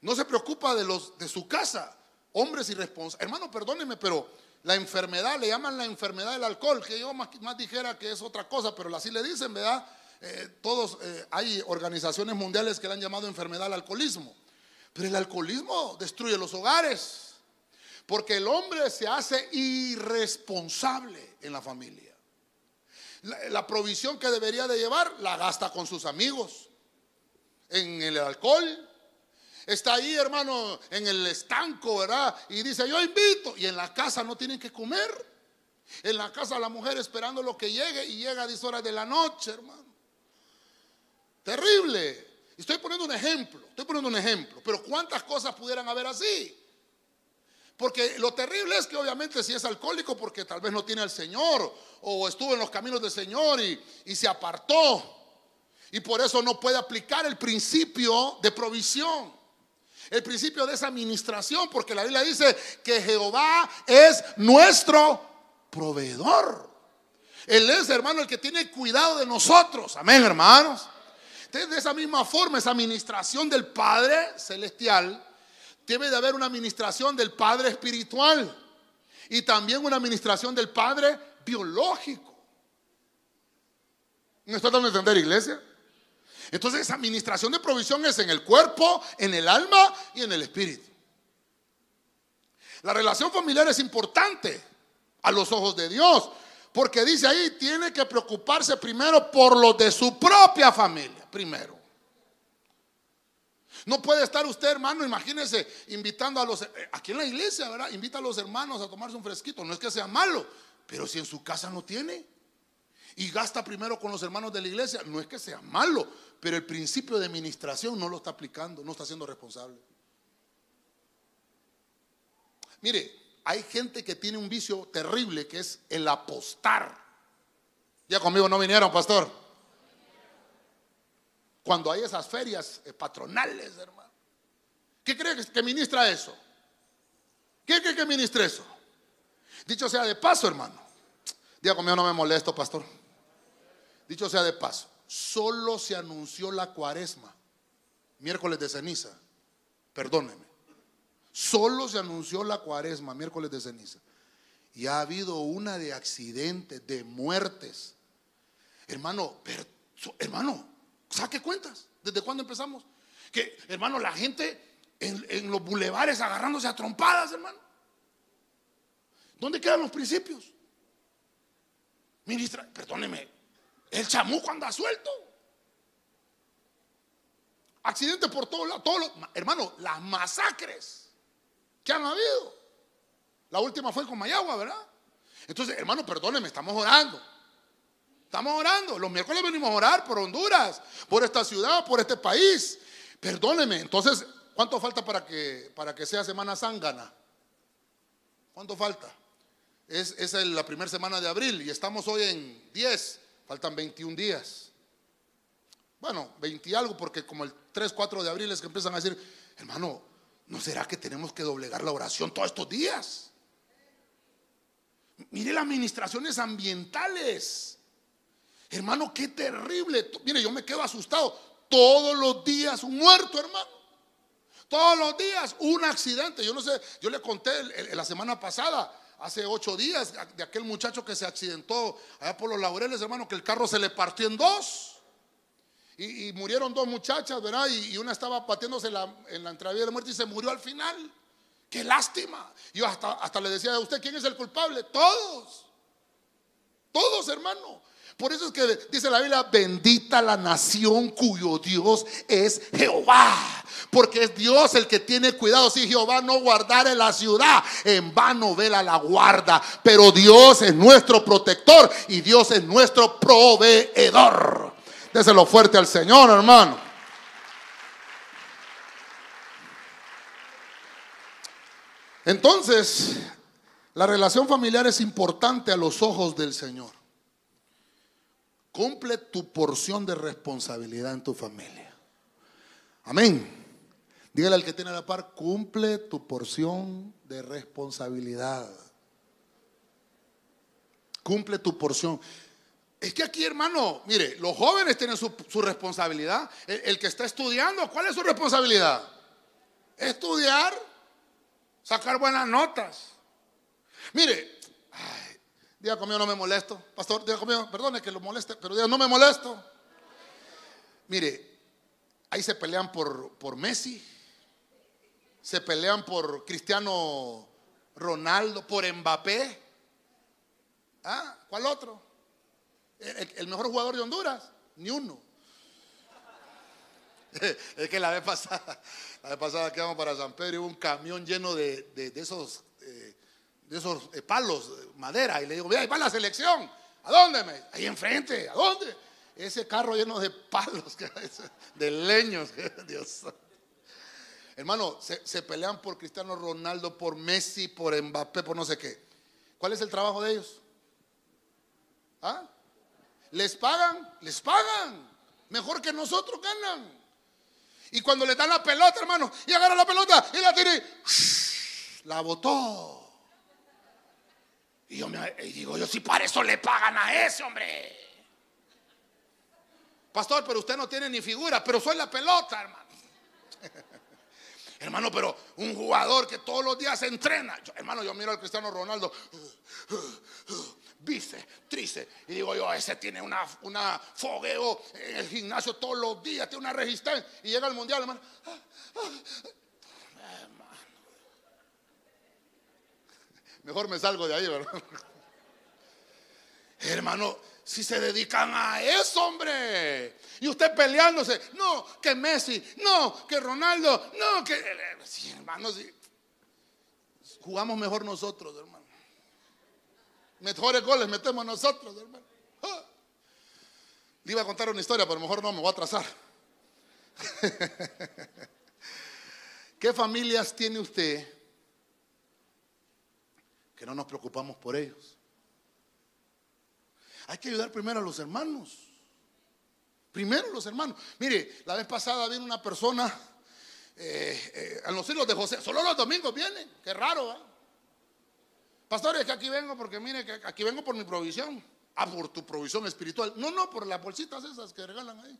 No se preocupa de los de su casa, hombres irresponsables. Hermano, perdóneme, pero la enfermedad, le llaman la enfermedad del alcohol, que yo más dijera que es otra cosa, pero así le dicen, ¿verdad? Eh, todos, eh, hay organizaciones mundiales que le han llamado enfermedad al alcoholismo. Pero el alcoholismo destruye los hogares. Porque el hombre se hace irresponsable en la familia. La, provisión que debería de llevar la gasta con sus amigos. En el alcohol. Está ahí, hermano, en el estanco, ¿verdad? Y dice, yo invito. Y en la casa no tienen que comer. En la casa la mujer esperando lo que llegue y llega a 10 horas de la noche, hermano. Terrible. Estoy poniendo un ejemplo, estoy poniendo un ejemplo, pero ¿cuántas cosas pudieran haber así? Porque lo terrible es que obviamente si es alcohólico porque tal vez no tiene al Señor o estuvo en los caminos del Señor y, y se apartó y por eso no puede aplicar el principio de provisión. El principio de esa administración, porque la Biblia dice que Jehová es nuestro proveedor. Él es, hermano, el que tiene cuidado de nosotros. Amén, hermanos de esa misma forma, esa administración del Padre Celestial debe de haber una administración del padre espiritual y también una administración del padre biológico. ¿Me está dando a entender, iglesia? Entonces, esa administración de provisión es en el cuerpo, en el alma y en el espíritu. La relación familiar es importante a los ojos de Dios, porque dice ahí, tiene que preocuparse primero por los de su propia familia, primero. No puede estar usted, hermano, imagínese, invitando a los, eh, aquí en la iglesia, ¿verdad? Invita a los hermanos a tomarse un fresquito. No es que sea malo, pero si en su casa no tiene y gasta primero con los hermanos de la iglesia, no es que sea malo, pero el principio de administración no lo está aplicando, no está siendo responsable. Mire, hay gente que tiene un vicio terrible que es el apostar. Ya conmigo no vinieron, pastor. Cuando hay esas ferias eh, patronales, hermano. ¿Qué cree que ministra eso? ¿Qué cree que ministra eso? Dicho sea de paso, hermano. Diga conmigo, no me molesto, pastor. Dicho sea de paso, solo se anunció la cuaresma, miércoles de ceniza. Perdóneme. Solo se anunció la cuaresma, miércoles de ceniza. Y ha habido una de accidentes, de muertes. Hermano, hermano, saque cuentas. ¿Desde cuándo empezamos? Que, hermano, la gente en, los bulevares agarrándose a trompadas, hermano. ¿Dónde quedan los principios? Ministra, perdóneme, el chamuco anda suelto. Accidentes por todos lados. Todo hermano, las masacres que han habido. La última fue con Mayagua, ¿verdad? Entonces, hermano, perdóneme, estamos orando. Estamos orando. Los miércoles venimos a orar por Honduras, por esta ciudad, por este país. Perdóneme. Entonces, ¿cuánto falta para que, para que sea Semana Zángana? ¿Cuánto falta? Es, es la primera semana de abril y estamos hoy en 10. Faltan 21 días. Bueno, 20 y algo, porque como el 3, 4 de abril es que empiezan a decir, hermano, ¿No será que tenemos que doblegar la oración todos estos días? Mire las administraciones ambientales. Hermano, qué terrible. Mire, yo me quedo asustado. Todos los días un muerto, hermano. Todos los días un accidente. Yo no sé, yo le conté la semana pasada, hace ocho días, de aquel muchacho que se accidentó allá por los laureles, hermano, que el carro se le partió en dos. Y, murieron dos muchachas, ¿verdad? Y, una estaba pateándose en la, en la de muerte y se murió al final. Qué lástima. Yo hasta, hasta le decía a usted, ¿quién es el culpable? Todos. Todos, hermano. Por eso es que dice la Biblia, bendita la nación cuyo Dios es Jehová. Porque es Dios el que tiene cuidado. Si Jehová no guardare la ciudad, en vano vela la guarda. Pero Dios es nuestro protector y Dios es nuestro proveedor. Déselo fuerte al Señor, hermano. Entonces, la relación familiar es importante a los ojos del Señor. Cumple tu porción de responsabilidad en tu familia. Amén. Dígale al que tiene la par, cumple tu porción de responsabilidad. Cumple tu porción. Es que aquí, hermano, mire, los jóvenes tienen su, responsabilidad. El, que está estudiando, ¿cuál es su responsabilidad? Estudiar, sacar buenas notas. Mire, diga conmigo, no me molesto. Pastor, diga conmigo, perdone que lo moleste, pero diga, no me molesto. Mire, ahí se pelean por, por Messi, se pelean por Cristiano Ronaldo, por Mbappé. ¿Ah? ¿Cuál otro? El, mejor jugador de Honduras, ni uno. Es que la vez pasada, la vez pasada que vamos para San Pedro, hubo un camión lleno de, de esos eh, eh, palos, madera, y le digo, ahí va la selección. ¿A dónde? Me? Ahí enfrente, ¿a dónde? Ese carro lleno de palos, de leños, Dios. Hermano, se, se pelean por Cristiano Ronaldo, por Messi, por Mbappé, por no sé qué. ¿Cuál es el trabajo de ellos? ¿Ah? les pagan, les pagan. Mejor que nosotros ganan. Y cuando le dan la pelota, hermano, y agarra la pelota y la tiene, la botó. Y yo me digo, yo si para eso le pagan a ese hombre. Pastor, pero usted no tiene ni figura, pero soy la pelota, hermano. Hermano, pero un jugador que todos los días se entrena. hermano, yo miro al Cristiano Ronaldo. Bice, trice. Y digo yo, ese tiene una, una fogueo en el gimnasio todos los días, tiene una resistencia. Y llega al mundial, hermano. Mejor me salgo de ahí, ¿verdad? Hermano, si se dedican a eso, hombre. Y usted peleándose, no, que Messi, no, que Ronaldo, no, que... Sí, hermanos, jugamos mejor nosotros, hermano. Mejores goles metemos nosotros, hermano. Ah. Le iba a contar una historia, pero mejor no, me voy a atrasar. ¿Qué familias tiene usted no nos preocupamos por ellos? Hay que ayudar primero a los hermanos. Primero los hermanos. Mire, la vez pasada vino una persona eh, eh, a los hijos de José. Solo los domingos vienen. Qué raro, ¿eh? Pastores, que aquí vengo porque mire, que aquí vengo por mi provisión. Ah, por tu provisión espiritual. No, no, por las bolsitas esas que regalan ahí.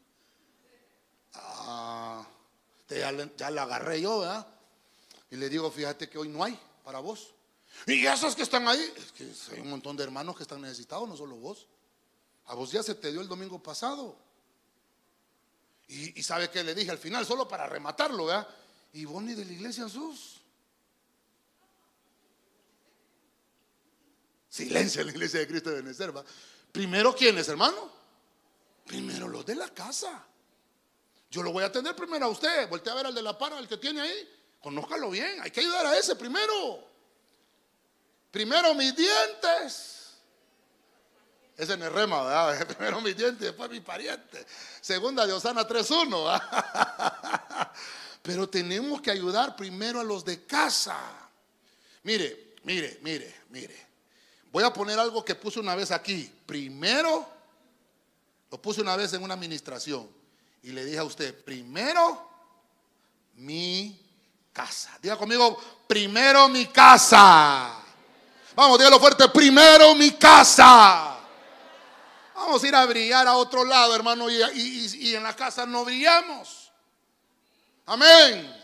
Ah, ya, ya la agarré yo, ¿verdad? Y le digo, fíjate que hoy no hay para vos. Y esos que están ahí, es que hay un montón de hermanos que están necesitados, no solo vos. A vos ya se te dio el domingo pasado. Y, sabe que le dije al final, solo para rematarlo, ¿verdad? Y vos ni de la iglesia sos. Silencio en la iglesia de Cristo de Benecerva. Primero, ¿quiénes, hermano? Primero los de la casa. Yo lo voy a atender primero a usted. Voltea a ver al de la para, al que tiene ahí. Conózcalo bien. Hay que ayudar a ese primero. Primero mis dientes. Ese no es rema, ¿verdad? Primero mis dientes, después mi pariente. Segunda de Osana 3.1. Pero tenemos que ayudar primero a los de casa. Mire, mire, mire, mire. Voy a poner algo que puse una vez aquí. Primero, lo puse una vez en una administración. Y le dije a usted, primero mi casa. Diga conmigo, primero mi casa. Vamos, dígalo fuerte, primero mi casa. Vamos a ir a brillar a otro lado, hermano, y, en la casa no brillamos. Amén.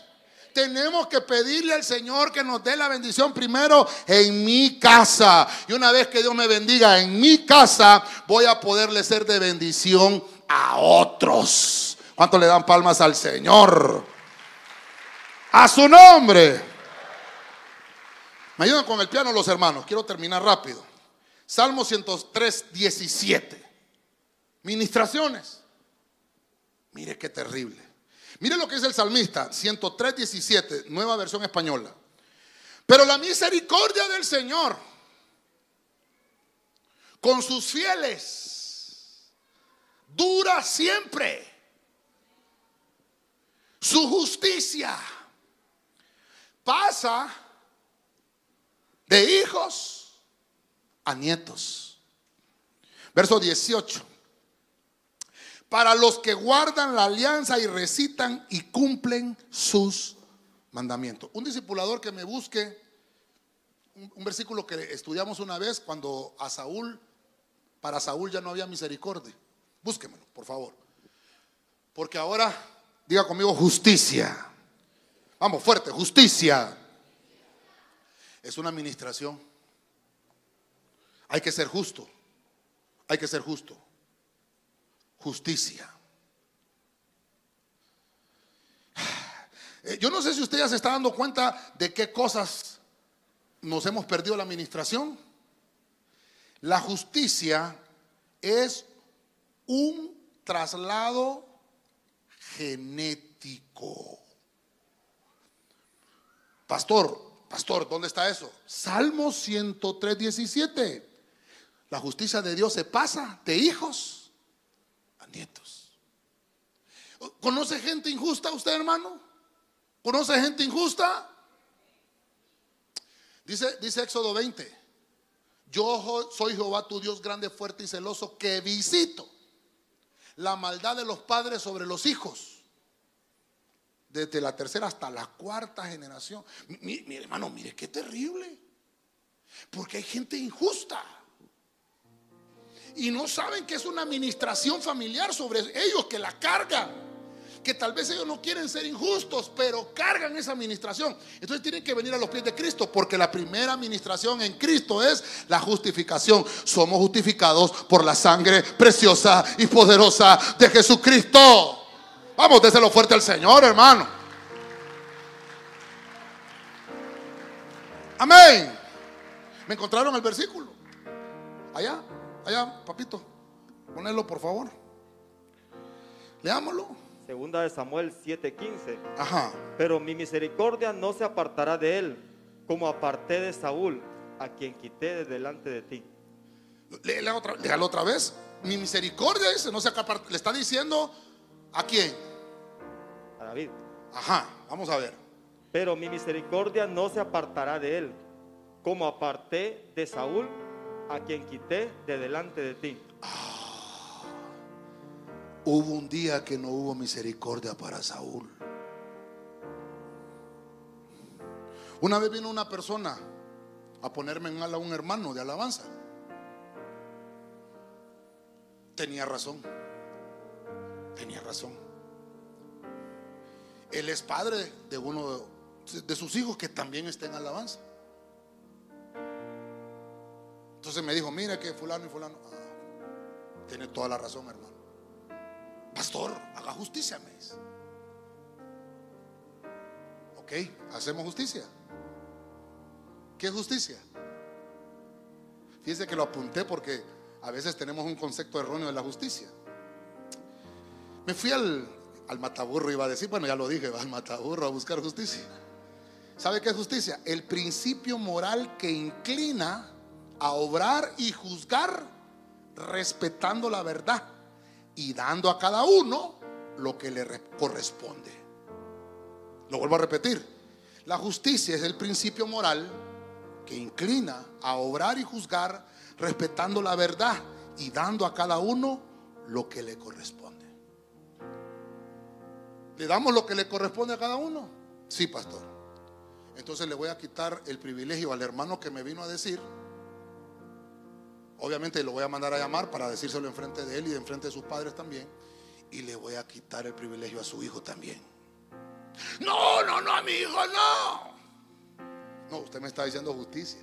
Tenemos que pedirle al Señor que nos dé la bendición primero en mi casa. Y una vez que Dios me bendiga en mi casa, voy a poderle ser de bendición a otros. ¿Cuánto le dan palmas al Señor? A su nombre. Me ayudan con el piano los hermanos. Quiero terminar rápido. Salmo 103, 17. Ministraciones. Mire qué terrible. Mire lo que dice el salmista, 103, 17, nueva versión española. Pero la misericordia del Señor con sus fieles dura siempre. Su justicia pasa de hijos a nietos. Verso 18 para los que guardan la alianza y recitan y cumplen sus mandamientos. Un discipulador que me busque, un, versículo que estudiamos una vez cuando a Saúl, para Saúl ya no había misericordia. Búsquemelo, por favor. Porque ahora, diga conmigo, justicia. Vamos, fuerte, justicia. Es una administración. Hay que ser justo. Hay que ser justo justicia. Eh, yo no sé si usted ya se está dando cuenta de qué cosas nos hemos perdido la administración. La justicia es un traslado genético. Pastor, pastor, ¿dónde está eso? Salmo 103, 17. La justicia de Dios se pasa de hijos nietos. ¿Conoce gente injusta usted, hermano? ¿Conoce gente injusta? Dice, dice Éxodo 20. Yo soy Jehová tu Dios grande, fuerte y celoso, que visito la maldad de los padres sobre los hijos. Desde la tercera hasta la cuarta generación. Mi, hermano, mire qué terrible. Porque hay gente injusta y no saben que es una administración familiar sobre ellos que la cargan. que tal vez ellos no quieren ser injustos, pero cargan esa administración. Entonces tienen que venir a los pies de Cristo, porque la primera administración en Cristo es la justificación. Somos justificados por la sangre preciosa y poderosa de Jesucristo. Vamos, déselo fuerte al Señor, hermano. Amén. ¿Me encontraron el versículo? Allá, allá, papito. Ponelo, por favor. Leámoslo. Segunda de Samuel 7:15. Ajá. Pero mi misericordia no se apartará de él, como aparté de Saúl, a quien quité de delante de ti. Léela otra, léalo otra vez. Mi misericordia dice, no se apar- Le está diciendo a quién. David. Ajá, vamos a ver. Pero mi misericordia no se apartará de él, como aparté de Saúl, a quien quité de delante de ti. Hubo un día que no hubo misericordia para Saúl. Una vez vino una persona a ponerme en ala a un hermano de alabanza. Tenía razón. Tenía razón. Él es padre de uno de, sus hijos que también está en alabanza. Entonces me dijo, mira que fulano y fulano. ah, tiene toda la razón, hermano. Pastor, haga justicia, me dice. Ok, hacemos justicia. ¿Qué justicia? Fíjense que lo apunté porque a veces tenemos un concepto erróneo de la justicia. Me fui al, al mataburro, iba a decir, bueno, ya lo dije, va al mataburro a buscar justicia. ¿Sabe qué es justicia? El principio moral que inclina a obrar y juzgar respetando la verdad y dando a cada uno lo que le re- corresponde. Lo vuelvo a repetir. La justicia es el principio moral que inclina a obrar y juzgar respetando la verdad y dando a cada uno lo que le corresponde. ¿Le damos lo que le corresponde a cada uno? Sí, pastor. Entonces le voy a quitar el privilegio al hermano que me vino a decir. Obviamente lo voy a mandar a llamar para decírselo enfrente de él y enfrente de sus padres también. Y le voy a quitar el privilegio a su hijo también. No, no, no, mi hijo no. No, usted me está diciendo justicia.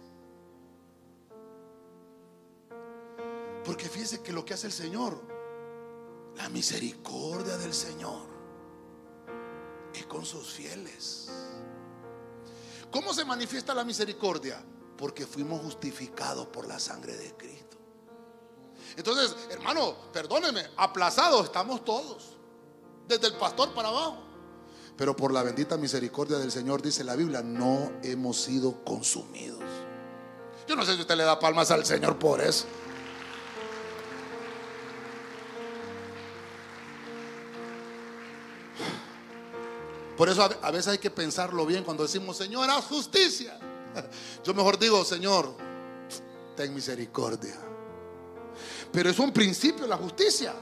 Porque fíjese que lo que hace el Señor, la misericordia del Señor, es con sus fieles. ¿Cómo se manifiesta la misericordia? Porque fuimos justificados por la sangre de Cristo. Entonces, hermano, perdóneme, aplazados estamos todos, desde el pastor para abajo. Pero por la bendita misericordia del Señor, dice la Biblia, no hemos sido consumidos. Yo no sé si usted le da palmas al Señor por eso. Por eso a veces hay que pensarlo bien cuando decimos, Señor, haz justicia. Yo mejor digo, Señor, ten misericordia. Pero es un principio la justicia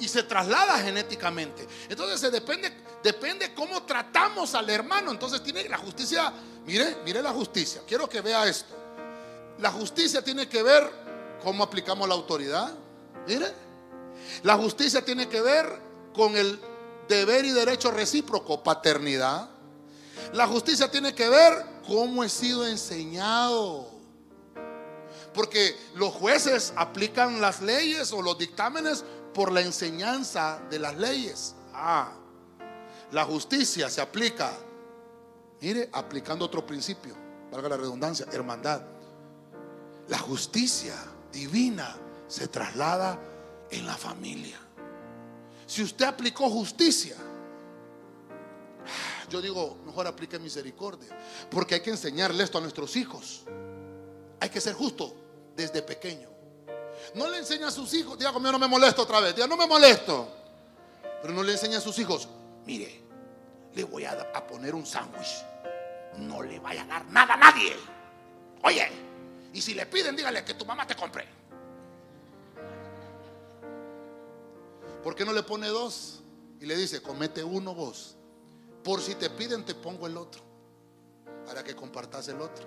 y se traslada genéticamente. Entonces se depende, depende cómo tratamos al hermano. Entonces tiene la justicia, mire, mire la justicia. Quiero que vea esto. La justicia tiene que ver cómo aplicamos la autoridad. Mire, la justicia tiene que ver con el deber y derecho recíproco, paternidad. La justicia tiene que ver cómo he sido enseñado. Porque los jueces aplican las leyes o los dictámenes por la enseñanza de las leyes. Ah, la justicia se aplica, mire, aplicando otro principio, valga la redundancia, hermandad. La justicia divina se traslada en la familia. Si usted aplicó justicia, yo digo, mejor aplique misericordia, porque hay que enseñarle esto a nuestros hijos. Hay que ser justo desde pequeño. No le enseña a sus hijos, diga conmigo, no me molesto otra vez, diga, no me molesto. Pero no le enseña a sus hijos, mire, le voy a, a poner un sándwich. No le vaya a dar nada a nadie. Oye, y si le piden, dígale que tu mamá te compre. ¿Por qué no le pone dos? Y le dice, comete uno vos. Por si te piden, te pongo el otro. Para que compartas el otro.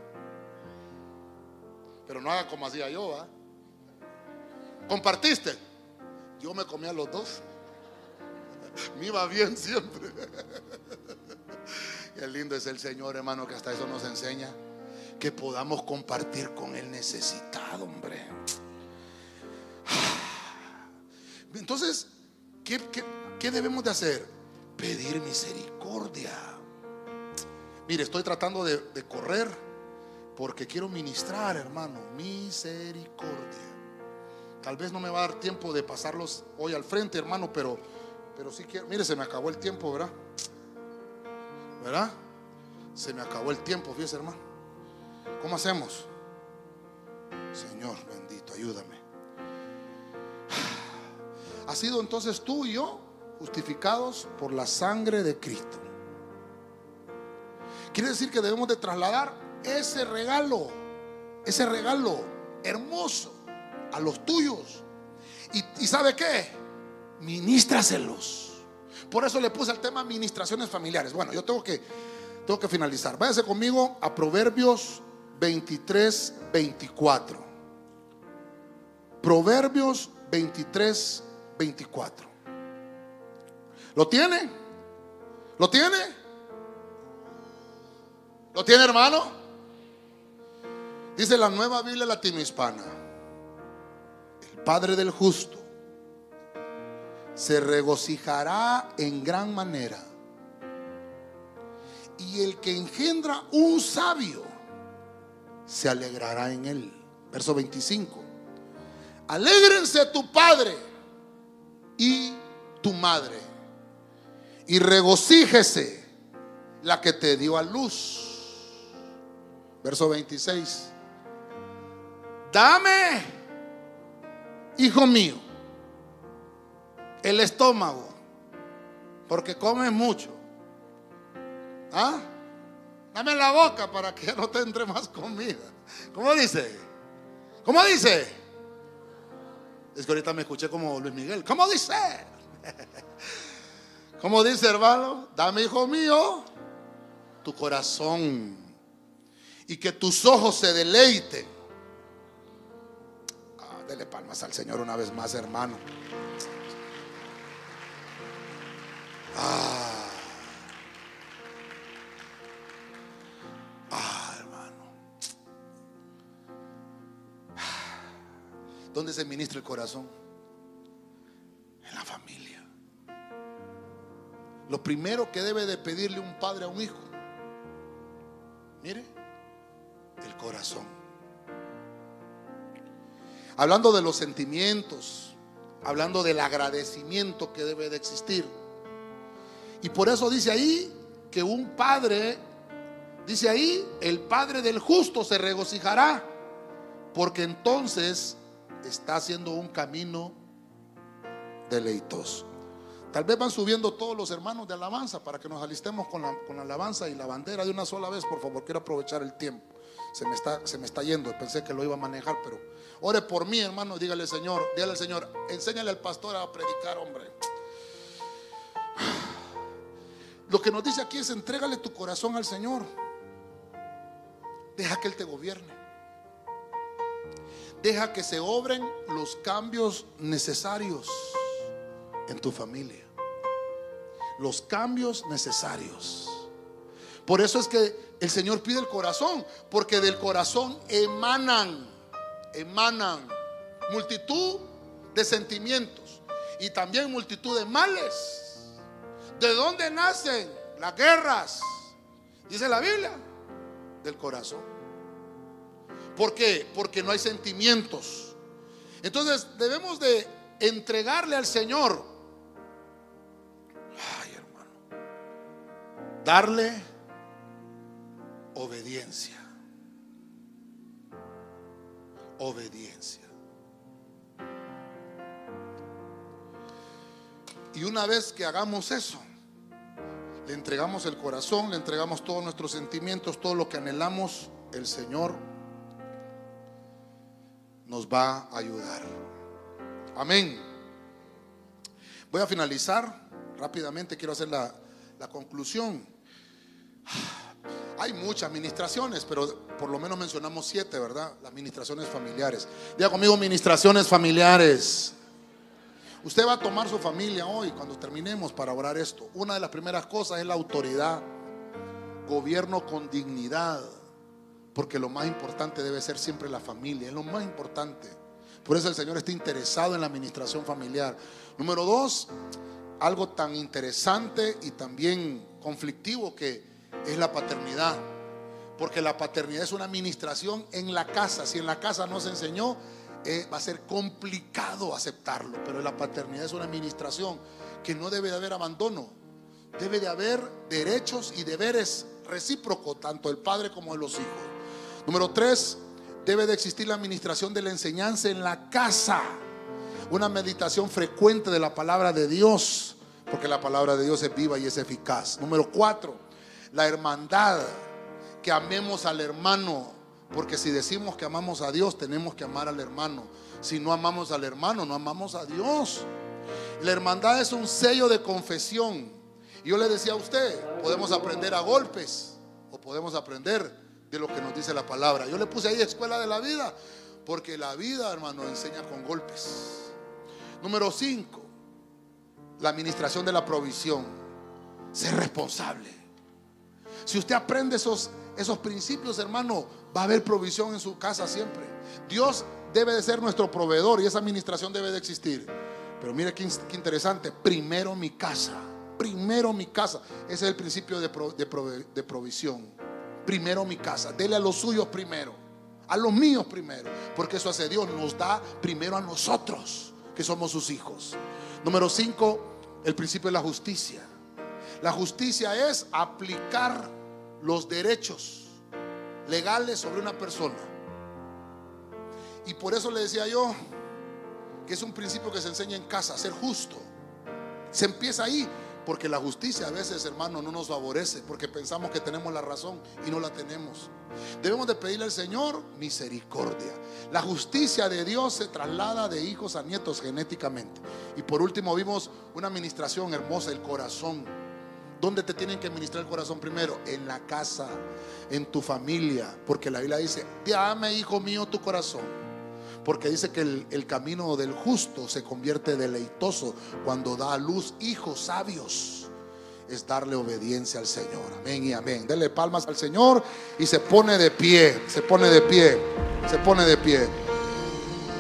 Pero no haga como hacía yo, ¿va? Compartiste. Yo me comía los dos. Me iba bien siempre. Qué lindo es el Señor, hermano, que hasta eso nos enseña. Que podamos compartir con el necesitado, hombre. Entonces, ¿qué, debemos de hacer? Pedir misericordia. Mire, estoy tratando de, correr porque quiero ministrar, hermano, misericordia. Tal vez no me va a dar tiempo de pasarlos hoy al frente, hermano, pero, pero sí quiero. Mire, se me acabó el tiempo, ¿verdad? ¿Verdad? Se me acabó el tiempo, fíjese, hermano. ¿Cómo hacemos? Señor bendito, ayúdame. Ha sido entonces tú y yo justificados por la sangre de Cristo. Quiere decir que debemos de trasladar ese regalo, ese regalo hermoso a los tuyos. Y, ¿sabe qué? Ministraselos. Por eso le puse el tema administraciones familiares. Bueno, yo tengo que, tengo que finalizar. Váyase conmigo a Proverbios 23, 24. Proverbios 23, 24. ¿Lo tiene? ¿Lo tiene? ¿Lo tiene hermano? Dice la nueva Biblia latino-hispana. El Padre del justo se regocijará en gran manera. Y el que engendra un sabio se alegrará en él. Verso 25. Alégrense tu padre y tu madre. Y regocíjese la que te dio a luz Verso 26. Dame, hijo mío, el estómago, porque comes mucho. ¿Ah? Dame la boca para que no te entre más comida. ¿Cómo dice? ¿Cómo dice? Es que ahorita me escuché como Luis Miguel. ¿Cómo dice? ¿Cómo dice, hermano? Dame, hijo mío, tu corazón y que tus ojos se deleiten. Ah, dele palmas al Señor una vez más, hermano. Ah. ah, ¿Dónde se ministra el corazón? En la familia. Lo primero que debe de pedirle un padre a un hijo. Mire, el corazón. Hablando de los sentimientos, hablando del agradecimiento que debe de existir. Y por eso dice ahí que un padre, dice ahí, el padre del justo se regocijará, porque entonces está haciendo un camino deleitoso. Tal vez van subiendo todos los hermanos de alabanza para que nos alistemos con la, con la alabanza y la bandera de una sola vez. Por favor, quiero aprovechar el tiempo se me está, se me está yendo. Pensé que lo iba a manejar, pero ore por mí, hermano. Dígale, Señor, dígale al Señor, enséñale al pastor a predicar, hombre. Lo que nos dice aquí es entrégale tu corazón al Señor. Deja que Él te gobierne. Deja que se obren los cambios necesarios en tu familia. Los cambios necesarios. Por eso es que el Señor pide el corazón, porque del corazón emanan, emanan multitud de sentimientos y también multitud de males. ¿De dónde nacen las guerras? Dice la Biblia, del corazón. ¿Por qué? Porque no hay sentimientos. Entonces debemos de entregarle al Señor. Ay, hermano. Darle Obediencia. Obediencia. Y una vez que hagamos eso, le entregamos el corazón, le entregamos todos nuestros sentimientos, todo lo que anhelamos, el Señor nos va a ayudar. Amén. Voy a finalizar rápidamente, quiero hacer la, la conclusión. Hay muchas administraciones, pero por lo menos mencionamos siete, ¿verdad? Las administraciones familiares. Diga conmigo, administraciones familiares. Usted va a tomar su familia hoy cuando terminemos para orar esto. Una de las primeras cosas es la autoridad. Gobierno con dignidad. Porque lo más importante debe ser siempre la familia. Es lo más importante. Por eso el Señor está interesado en la administración familiar. Número dos, algo tan interesante y también conflictivo que es la paternidad. Porque la paternidad es una administración en la casa. Si en la casa no se enseñó, eh, va a ser complicado aceptarlo. Pero la paternidad es una administración que no debe de haber abandono. Debe de haber derechos y deberes recíprocos, tanto del padre como de los hijos. Número tres, debe de existir la administración de la enseñanza en la casa. Una meditación frecuente de la palabra de Dios, porque la palabra de Dios es viva y es eficaz. Número cuatro, la hermandad, que amemos al hermano, porque si decimos que amamos a Dios, tenemos que amar al hermano. Si no amamos al hermano, no amamos a Dios. La hermandad es un sello de confesión. Yo le decía a usted, podemos aprender a golpes o podemos aprender de lo que nos dice la palabra. Yo le puse ahí escuela de la vida, porque la vida, hermano, enseña con golpes. Número 5, la administración de la provisión. Ser responsable. Si usted aprende esos, esos principios, hermano, va a haber provisión en su casa siempre. Dios debe de ser nuestro proveedor y esa administración debe de existir. Pero mire qué, interesante, primero mi casa, primero mi casa. Ese es el principio de provisión. Primero mi casa, dele a los suyos primero, a los míos primero, porque eso hace Dios, nos da primero a nosotros, que somos sus hijos. Número 5, el principio de la justicia. La justicia es aplicar los derechos legales sobre una persona. Y por eso le decía yo que es un principio que se enseña en casa, ser justo. Se empieza ahí, porque la justicia a veces, hermano, no nos favorece, porque pensamos que tenemos la razón y no la tenemos. Debemos de pedirle al Señor misericordia. La justicia de Dios se traslada de hijos a nietos genéticamente. Y por último vimos una administración hermosa, el corazón. ¿Dónde te tienen que ministrar el corazón primero? En la casa, en tu familia. Porque la Biblia dice, dame, hijo mío, tu corazón. Porque dice que el, camino del justo se convierte deleitoso cuando da a luz hijos sabios. Es darle obediencia al Señor. Amén y amén. Dele palmas al Señor y se pone de pie. Se pone de pie. Se pone de pie.